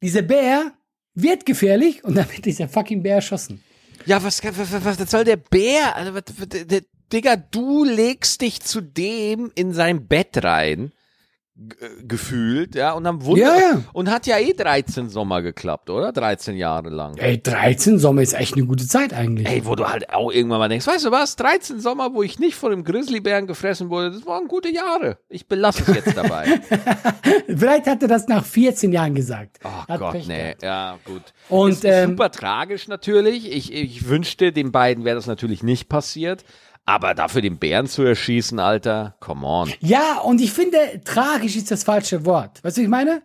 Dieser Bär wird gefährlich und dann wird dieser fucking Bär erschossen. Ja, was, was, was, soll der Bär? Also, was, der, Digga, du legst dich zu dem in sein Bett rein, gefühlt, ja, und dann Wunder, Ja, ja. und hat ja eh 13 Sommer geklappt, oder? 13 Jahre lang. Ey, 13 Sommer ist echt eine gute Zeit eigentlich. Ey, wo du halt auch irgendwann mal denkst, weißt du was, 13 Sommer, wo ich nicht von dem Grizzlybären gefressen wurde, das waren gute Jahre. Ich belasse es jetzt dabei. Vielleicht hat er das nach 14 Jahren gesagt. Oh Hat Gott, Pech nee, gehabt. ja, gut. Und, ist ähm, super tragisch natürlich. Ich, ich wünschte, den beiden wäre das natürlich nicht passiert. Aber dafür den Bären zu erschießen, Alter, come on. Ja, und ich finde, tragisch ist das falsche Wort. Weißt du, was ich meine?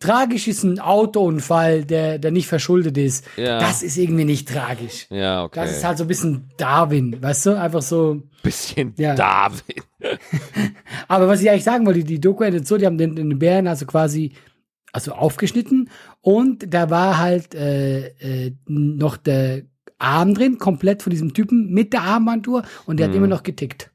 Tragisch ist ein Autounfall, der, der nicht verschuldet ist. Ja. Das ist irgendwie nicht tragisch. Ja, okay. Das ist halt so ein bisschen Darwin, weißt du? Einfach so. bisschen Ja. David. Aber was ich eigentlich sagen wollte, die Doku endet so, die haben den, den Bären also quasi also aufgeschnitten und da war halt äh, äh, noch der Arm drin, komplett von diesem Typen mit der Armbanduhr und der hat immer noch getickt.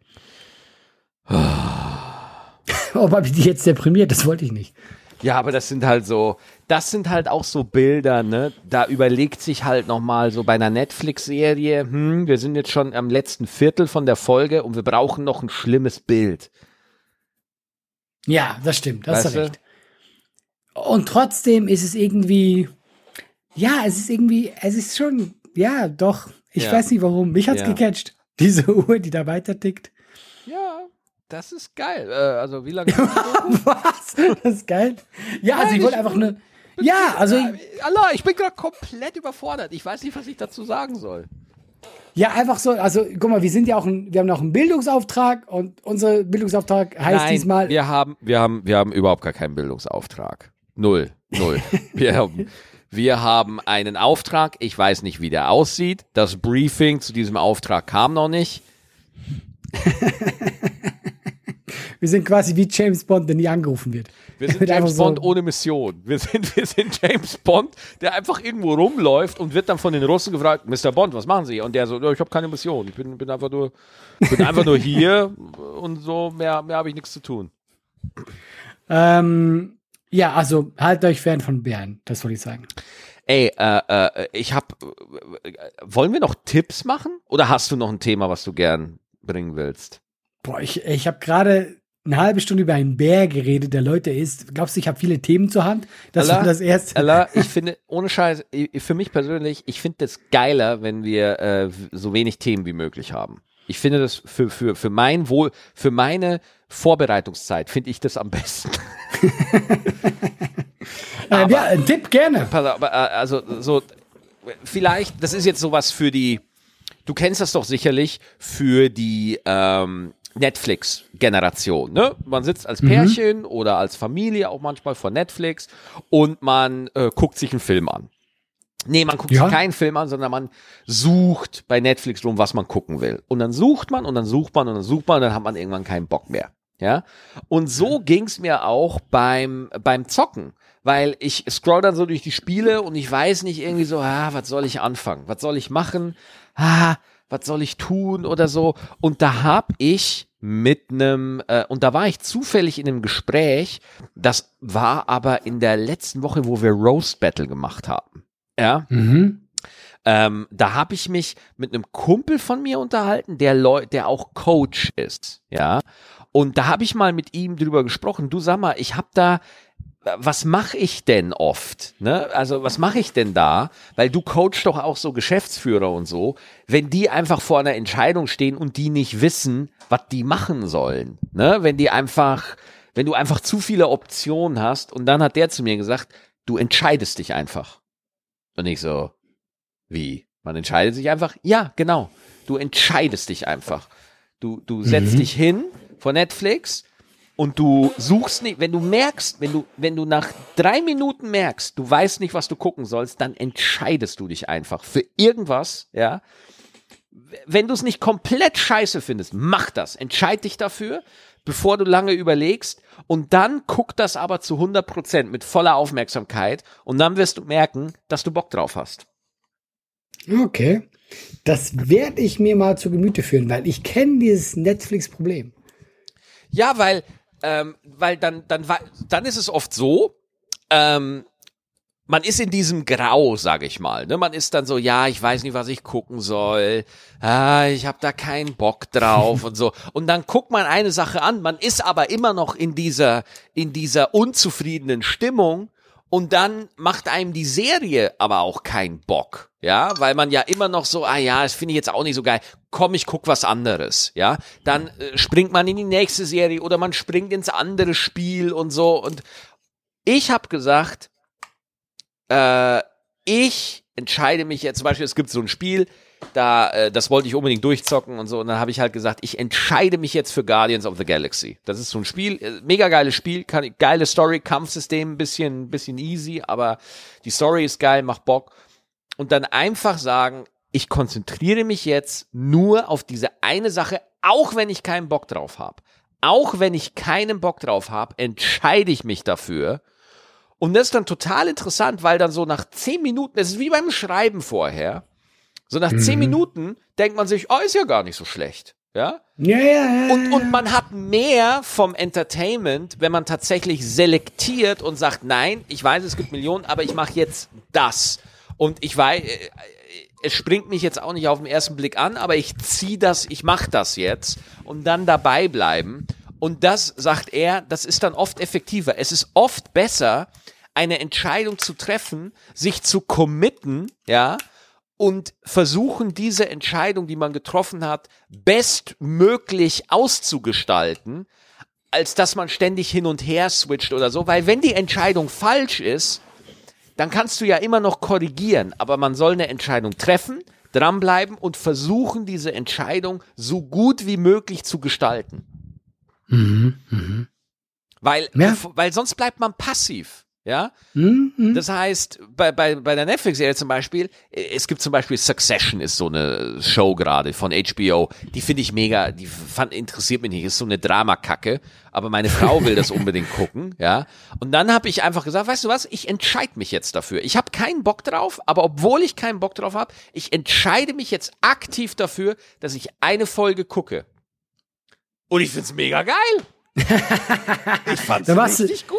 Ob hab ich die jetzt deprimiert? Das wollte ich nicht. Ja, aber das sind halt so, das sind halt auch so Bilder, ne? Da überlegt sich halt nochmal so bei einer Netflix-Serie, hm, wir sind jetzt schon am letzten Viertel von der Folge und wir brauchen noch ein schlimmes Bild. Ja, das stimmt, das du? recht. und trotzdem ist es irgendwie, ja, es ist irgendwie, es ist schon, ja, doch. Ich Ja. weiß nicht warum. Mich hat's Ja. gecatcht. Diese Uhr, die da weiter tickt. Ja, das ist geil. Äh, also wie lange? Was? Das ist geil. Ja, also ich wollte einfach nur. Ja, also ich, Allah, ich bin gerade komplett überfordert. Ich weiß nicht, was ich dazu sagen soll. ja, einfach so, also guck mal, wir sind ja auch ein, wir haben auch einen Bildungsauftrag und unser Bildungsauftrag heißt diesmal. wir haben, wir haben, wir haben überhaupt gar keinen Bildungsauftrag. Null, null. wir, haben, wir haben einen Auftrag. Ich weiß nicht, wie der aussieht. Das Briefing zu diesem Auftrag kam noch nicht. Wir sind quasi wie James Bond, der nie angerufen wird. Wir sind James so- Bond ohne Mission. Wir sind, wir sind James Bond, der einfach irgendwo rumläuft und wird dann von den Russen gefragt, Mr. Bond, was machen Sie? Und der so, "Ja, ich habe keine Mission. Ich bin, bin einfach nur, bin einfach nur hier und so, mehr, mehr habe ich nichts zu tun. Ähm, ja, also haltet euch fern von Bären, das wollte ich sagen. Ey, äh, äh, ich hab, äh, wollen wir noch Tipps machen? Oder hast du noch ein Thema, was du gern bringen willst? Boah, ich, ich habe gerade eine halbe Stunde über einen Bär geredet, der Leute isst. Glaubst du, ich habe viele Themen zur Hand? Das Allah, war das erste. Allah, ich finde, ohne Scheiß, für mich persönlich, ich finde das geiler, wenn wir äh, so wenig Themen wie möglich haben. Ich finde das für, für, für mein Wohl, für meine Vorbereitungszeit finde ich das am besten. Ähm, ja, ein Tipp gerne. Aber, äh, also so, vielleicht, das ist jetzt sowas für die, du kennst das doch sicherlich für die ähm, Netflix-Generation, ne? Man sitzt als Pärchen oder als Familie auch manchmal vor Netflix und man äh, guckt sich einen Film an. Nee, man guckt Ja. sich keinen Film an, sondern man sucht bei Netflix rum, was man gucken will. Und dann sucht man und dann sucht man und dann sucht man und dann hat man irgendwann keinen Bock mehr. Ja. Und so ging's mir auch beim, beim Zocken. Weil ich scroll dann so durch die Spiele und ich weiß nicht irgendwie so, ah, was soll ich anfangen? Was soll ich machen? Ah, was soll ich tun oder so? Und da hab ich mit einem, äh, und da war ich zufällig in einem Gespräch, das war aber in der letzten Woche, wo wir Roast Battle gemacht haben. Ja. Mhm. Ähm, da habe ich mich mit einem Kumpel von mir unterhalten, der Leu der auch Coach ist, ja. Und da habe ich mal mit ihm drüber gesprochen. Du sag mal, ich habe da, was mache ich denn oft? Ne? Also was mache ich denn da? Weil du coachst doch auch so Geschäftsführer und so, wenn die einfach vor einer Entscheidung stehen und die nicht wissen, was die machen sollen. Ne? Wenn die einfach, wenn du einfach zu viele Optionen hast und dann hat der zu mir gesagt, du entscheidest dich einfach. Und ich so, wie? Man entscheidet sich einfach? Ja, genau. Du entscheidest dich einfach. Du, du setzt dich hin vor Netflix und du suchst nicht, wenn du merkst, wenn du, wenn du nach drei Minuten merkst, du weißt nicht, was du gucken sollst, dann entscheidest du dich einfach für irgendwas, ja. Wenn du es nicht komplett scheiße findest, mach das. Entscheid dich dafür, bevor du lange überlegst. Und dann guck das aber zu 100 Prozent mit voller Aufmerksamkeit. Und dann wirst du merken, dass du Bock drauf hast. Okay. Das werde ich mir mal zu Gemüte führen, weil ich kenne dieses Netflix-Problem. Ja, weil, ähm, weil dann, dann, dann ist es oft so, ähm, man ist in diesem Grau, sag ich mal. Ne? Man ist dann so, ja, ich weiß nicht, was ich gucken soll. Ah, ich habe da keinen Bock drauf und so. Und dann guckt man eine Sache an. Man ist aber immer noch in dieser, in dieser unzufriedenen Stimmung. Und dann macht einem die Serie aber auch keinen Bock, ja, weil man ja immer noch so, ah ja, das finde ich jetzt auch nicht so geil. Komm, ich guck was anderes, ja. Dann äh, springt man in die nächste Serie oder man springt ins andere Spiel und so. Und ich habe gesagt, äh, ich entscheide mich jetzt, zum Beispiel, es gibt so ein Spiel, da, äh, das wollte ich unbedingt durchzocken und so, und dann habe ich halt gesagt, ich entscheide mich jetzt für Guardians of the Galaxy. Das ist so ein Spiel, äh, mega geiles Spiel, kann, geile Story, Kampfsystem, bisschen, bisschen easy, aber die Story ist geil, macht Bock. Und dann einfach sagen, ich konzentriere mich jetzt nur auf diese eine Sache, auch wenn ich keinen Bock drauf habe. Auch wenn ich keinen Bock drauf habe, entscheide ich mich dafür, und das ist dann total interessant, weil dann so nach zehn Minuten, es ist wie beim Schreiben vorher, so nach zehn Minuten denkt man sich, oh, ist ja gar nicht so schlecht. Ja? Ja, ja, ja. Und, und man hat mehr vom Entertainment, wenn man tatsächlich selektiert und sagt, nein, ich weiß, es gibt Millionen, aber ich mache jetzt das. Und ich weiß, äh, äh, es springt mich jetzt auch nicht auf den ersten Blick an, aber ich ziehe das, ich mache das jetzt und dann dabei bleiben. Und das, sagt er, das ist dann oft effektiver. Es ist oft besser, eine Entscheidung zu treffen, sich zu committen, ja, und versuchen, diese Entscheidung, die man getroffen hat, bestmöglich auszugestalten, als dass man ständig hin und her switcht oder so, weil wenn die Entscheidung falsch ist, dann kannst du ja immer noch korrigieren, aber man soll eine Entscheidung treffen, dranbleiben und versuchen, diese Entscheidung so gut wie möglich zu gestalten. Mhm, mhm. Weil, Ja. weil sonst bleibt man passiv. Ja, Mhm, das heißt, bei, bei, bei der Netflix-Serie zum Beispiel, äh, es gibt zum Beispiel Succession ist so eine Show gerade von HBO, die finde ich mega, die fand, interessiert mich nicht, ist so eine Dramakacke, aber meine Frau will das unbedingt gucken, ja. Und dann habe ich einfach gesagt, weißt du was, ich entscheide mich jetzt dafür. Ich habe keinen Bock drauf, aber obwohl ich keinen Bock drauf habe, ich entscheide mich jetzt aktiv dafür, dass ich eine Folge gucke. Und ich find's mega geil. ich fand's warst du- richtig gut.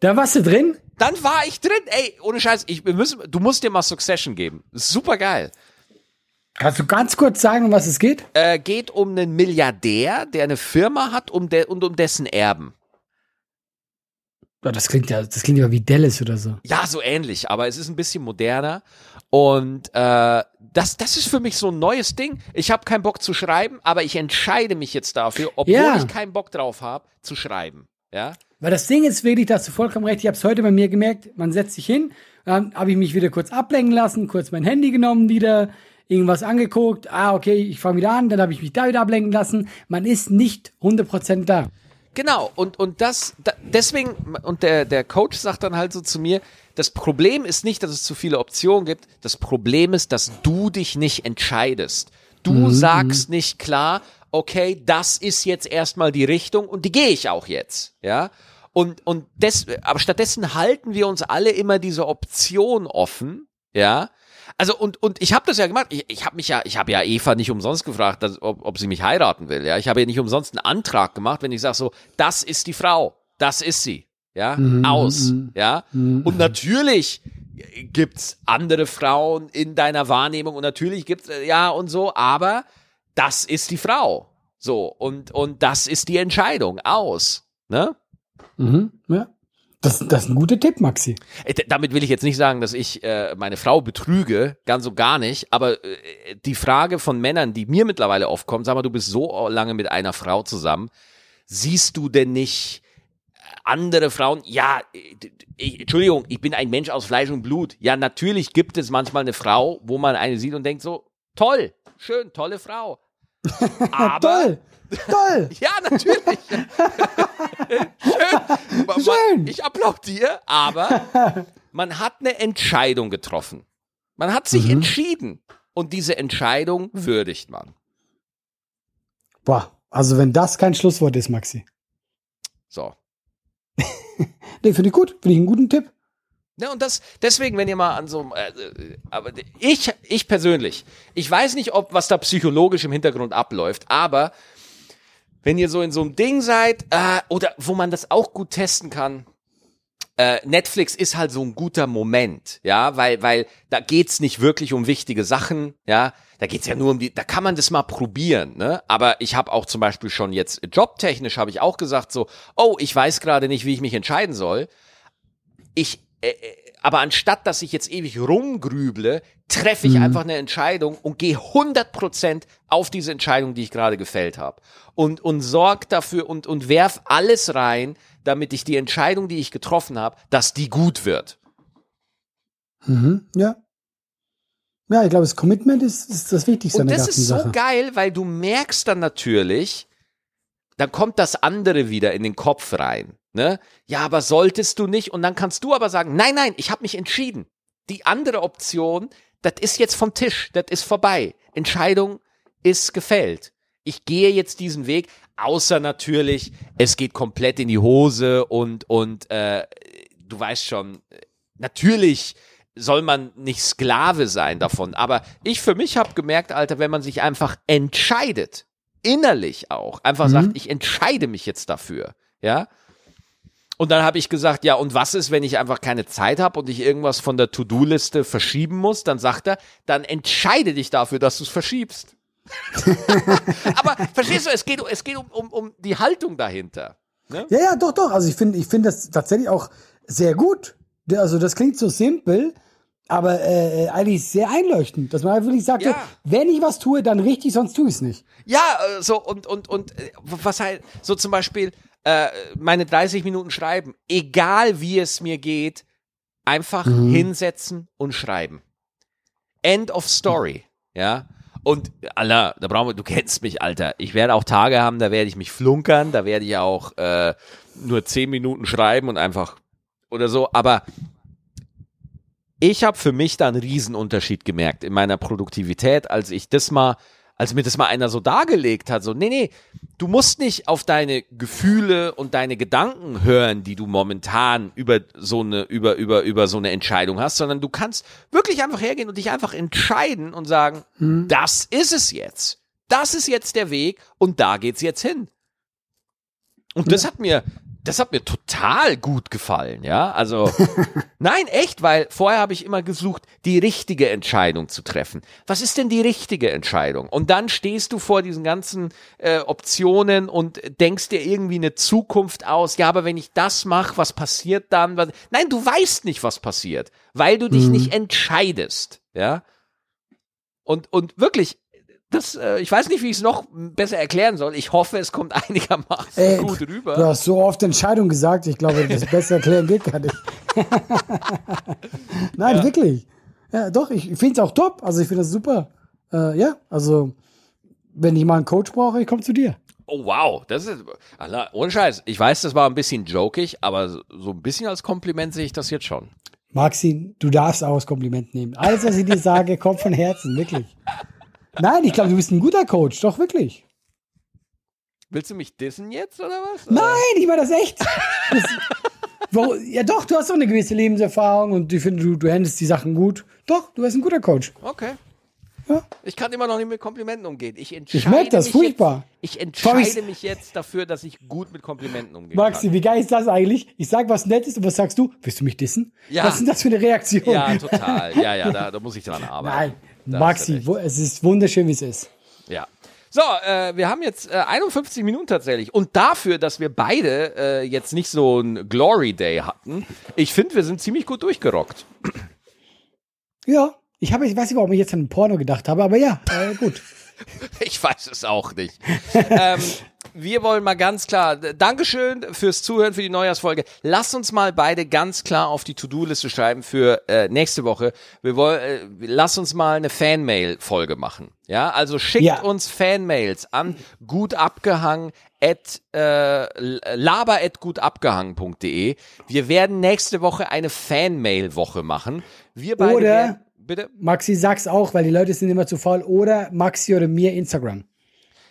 Da warst du drin? Dann war ich drin. Ey, ohne Scheiß, ich, wir müssen, du musst dir mal Succession geben. Super geil. Kannst du ganz kurz sagen, um was es geht? Äh, geht um einen Milliardär, der eine Firma hat um de und um dessen Erben. Ja, das klingt ja, das klingt ja wie Dallas oder so. Ja, so ähnlich, aber es ist ein bisschen moderner. Und äh, das, das ist für mich so ein neues Ding. Ich habe keinen Bock zu schreiben, aber ich entscheide mich jetzt dafür, obwohl Ja. ich keinen Bock drauf habe, zu schreiben. Ja. Weil das Ding ist wirklich, da hast du vollkommen recht. Ich habe es heute bei mir gemerkt. Man setzt sich hin, dann habe ich mich wieder kurz ablenken lassen, kurz mein Handy genommen, wieder irgendwas angeguckt. Ah, okay, ich fange wieder an, dann habe ich mich da wieder ablenken lassen. Man ist nicht 100% da. Genau, und, und das, da, deswegen, und der, der Coach sagt dann halt so zu mir, das Problem ist nicht, dass es zu viele Optionen gibt, das Problem ist, dass du dich nicht entscheidest. Du sagst nicht klar, okay, das ist jetzt erstmal die Richtung und die gehe ich auch jetzt, ja. Und, und des, aber stattdessen halten wir uns alle immer diese Option offen, ja. Also und und ich habe das ja gemacht. Ich, ich habe mich ja, ich habe ja Eva nicht umsonst gefragt, dass, ob, ob sie mich heiraten will. Ja, ich habe ja nicht umsonst einen Antrag gemacht, wenn ich sage so, das ist die Frau, das ist sie, ja, aus, ja. Und natürlich gibt's andere Frauen in deiner Wahrnehmung und natürlich gibt's äh, ja und so, aber das ist die Frau, so und und das ist die Entscheidung aus, ne? Mhm, ja. Das, das ist ein guter Tipp, Maxi. Äh, Damit will ich jetzt nicht sagen, dass ich äh, meine Frau betrüge, ganz und gar nicht. Aber äh, die Frage von Männern, die mir mittlerweile oft kommt, sag mal, du bist so lange mit einer Frau zusammen, siehst du denn nicht andere Frauen? Ja, äh, ich, Entschuldigung, ich bin ein Mensch aus Fleisch und Blut. Ja, natürlich gibt es manchmal eine Frau, wo man eine sieht und denkt so, toll, schön, tolle Frau. Aber Toll! Toll! ja, natürlich. Schön. Schön. Ich applaudiere, aber man hat eine Entscheidung getroffen. Man hat sich entschieden. Und diese Entscheidung würdigt man. Boah, also wenn das kein Schlusswort ist, Maxi. So. Nee, finde ich gut. Finde ich einen guten Tipp. Ne, und das, deswegen, wenn ihr mal an so, äh, äh, aber ich, ich persönlich, ich weiß nicht, ob was da psychologisch im Hintergrund abläuft, aber wenn ihr so in so einem Ding seid, äh, oder wo man das auch gut testen kann, äh, Netflix ist halt so ein guter Moment, ja, weil, weil da geht's nicht wirklich um wichtige Sachen, ja, da geht's ja nur um die, da kann man das mal probieren, ne? Aber ich habe auch zum Beispiel schon jetzt jobtechnisch habe ich auch gesagt so, oh, ich weiß gerade nicht, wie ich mich entscheiden soll. Ich, äh, äh, aber anstatt dass ich jetzt ewig rumgrüble, treffe ich einfach eine Entscheidung und gehe 100% auf diese Entscheidung, die ich gerade gefällt habe. Und, und sorg dafür und, und werf alles rein, damit ich die Entscheidung, die ich getroffen habe, dass die gut wird. Mhm, ja. Ja, ich glaube, das Commitment ist, ist das Wichtigste Und das ist so Sache. geil, weil du merkst dann natürlich, dann kommt das andere wieder in den Kopf rein. Ne? Ja, aber solltest du nicht? Und dann kannst du aber sagen, nein, nein, ich habe mich entschieden. Die andere Option, das ist jetzt vom Tisch, das ist vorbei. Entscheidung ist gefällt. Ich gehe jetzt diesen Weg, außer natürlich, es geht komplett in die Hose und, und äh, du weißt schon, natürlich soll man nicht Sklave sein davon. Aber ich für mich habe gemerkt, Alter, wenn man sich einfach entscheidet, innerlich auch, einfach sagt, ich entscheide mich jetzt dafür, ja. Und dann habe ich gesagt, ja, und was ist, wenn ich einfach keine Zeit habe und ich irgendwas von der To-Do-Liste verschieben muss? Dann sagt er, dann entscheide dich dafür, dass du es verschiebst. Aber verstehst du, es geht, es geht um, um, um die Haltung dahinter. Ja, ja, doch, doch. Also ich finde, ich finde das tatsächlich auch sehr gut, Also das klingt so simpel, aber äh, eigentlich sehr einleuchtend, dass man halt wirklich sagt, Ja. wenn ich was tue, dann richtig, sonst tue ich es nicht. Ja, äh, so und und und äh, was halt so zum Beispiel äh, meine 30 Minuten schreiben, egal wie es mir geht, einfach hinsetzen und schreiben. End of story, ja. Und Allah, da brauchen wir, du kennst mich, Alter. Ich werde auch Tage haben, da werde ich mich flunkern, da werde ich auch äh, nur 10 Minuten schreiben und einfach oder so. Aber ich habe für mich da einen Riesenunterschied gemerkt in meiner Produktivität, als ich das mal, als mir das mal einer so dargelegt hat, so, nee, nee, du musst nicht auf deine Gefühle und deine Gedanken hören, die du momentan über so eine, über, über, über so eine Entscheidung hast, sondern du kannst wirklich einfach hergehen und dich einfach entscheiden und sagen, das ist es jetzt. Das ist jetzt der Weg und da geht's jetzt hin. Und das hat mir, das hat mir total gut gefallen, ja. Also, nein, echt, weil vorher habe ich immer gesucht, die richtige Entscheidung zu treffen. Was ist denn die richtige Entscheidung? Und dann stehst du vor diesen ganzen äh, Optionen und denkst dir irgendwie eine Zukunft aus. Ja, aber wenn ich das mache, was passiert dann? Was? Nein, du weißt nicht, was passiert, weil du dich nicht entscheidest, ja. Und, und wirklich, das, äh, ich weiß nicht, wie ich es noch besser erklären soll. Ich hoffe, es kommt einigermaßen Ey, gut rüber. Du hast so oft Entscheidung gesagt, ich glaube, das besser erklären geht gar nicht. Nein, wirklich. Ja, doch, ich finde es auch top. Also ich finde das super. Äh, ja, also wenn ich mal einen Coach brauche, ich komme zu dir. Oh wow, das ist ohne Scheiß. Ich weiß, das war ein bisschen jokig, aber so so ein bisschen als Kompliment sehe ich das jetzt schon. Maxi, du darfst auch das Kompliment nehmen. Alles, was ich dir sage, kommt von Herzen, wirklich. Nein, ich glaube, du bist ein guter Coach, doch wirklich. Willst du mich dissen jetzt oder was? Nein, ich meine das echt. Das, wo, ja, doch, du hast doch eine gewisse Lebenserfahrung und ich finde, du, du handelst die Sachen gut. Doch, du bist ein guter Coach. Okay. Ja. Ich kann immer noch nicht mit Komplimenten umgehen. Ich entscheide Ich merk das, mich furchtbar. Jetzt, ich entscheide mich jetzt dafür, dass ich gut mit Komplimenten umgehen Maxi, wie geil ist das eigentlich? Ich sag was Nettes und was sagst du? Willst du mich dissen? Ja. Was ist denn das für eine Reaktion? Ja, total. Ja, ja, da, da muss ich dran arbeiten. Nein, Maxi, es ist wunderschön, wie es ist. Ja. So, äh, wir haben jetzt äh, 51 Minuten tatsächlich. Und dafür, dass wir beide äh, jetzt nicht so ein Glory Day hatten, ich finde, wir sind ziemlich gut durchgerockt. Ja, ich, habe, ich weiß nicht, warum ich jetzt an Porno gedacht habe, aber ja, äh, gut. Ich weiß es auch nicht. ähm, wir wollen mal ganz klar, Dankeschön fürs Zuhören für die Neujahrsfolge. Lasst uns mal beide ganz klar auf die To-Do-Liste schreiben für äh, nächste Woche. Wir wollen, äh, lasst uns mal eine Fanmail-Folge machen. Ja, also schickt Ja. uns Fanmails an at äh, laber at gutabgehangen.de. Wir werden nächste Woche eine Fanmail-Woche machen. Wir beide Oder- werden, bitte Maxi, sag's auch, weil die Leute sind immer zu faul. Oder Maxi oder mir Instagram.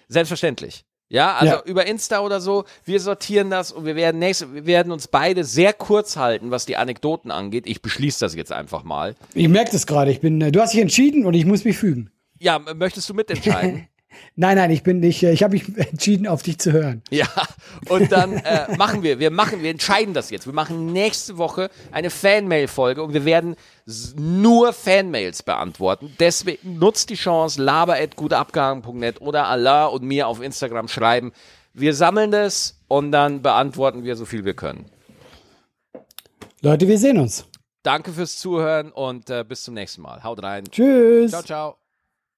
Selbstverständlich. Ja, also Ja. über Insta oder so, wir sortieren das und wir werden nächste, wir werden uns beide sehr kurz halten, was die Anekdoten angeht. Ich beschließe das jetzt einfach mal. Ich merke das gerade. Ich bin, äh, du hast dich entschieden und ich muss mich fügen. Ja, möchtest du mitentscheiden? Nein, nein, ich bin nicht, äh, ich habe mich entschieden, auf dich zu hören. ja, und dann äh, machen wir, wir machen, wir entscheiden das jetzt. Wir machen nächste Woche eine Fanmail-Folge und wir werden nur Fanmails beantworten. Deswegen nutzt die Chance, laber.gutabgehangen.net oder Allah und mir auf Instagram schreiben. Wir sammeln das und dann beantworten wir so viel wir können. Leute, wir sehen uns. Danke fürs Zuhören und äh, bis zum nächsten Mal. Haut rein. Tschüss. Ciao, ciao.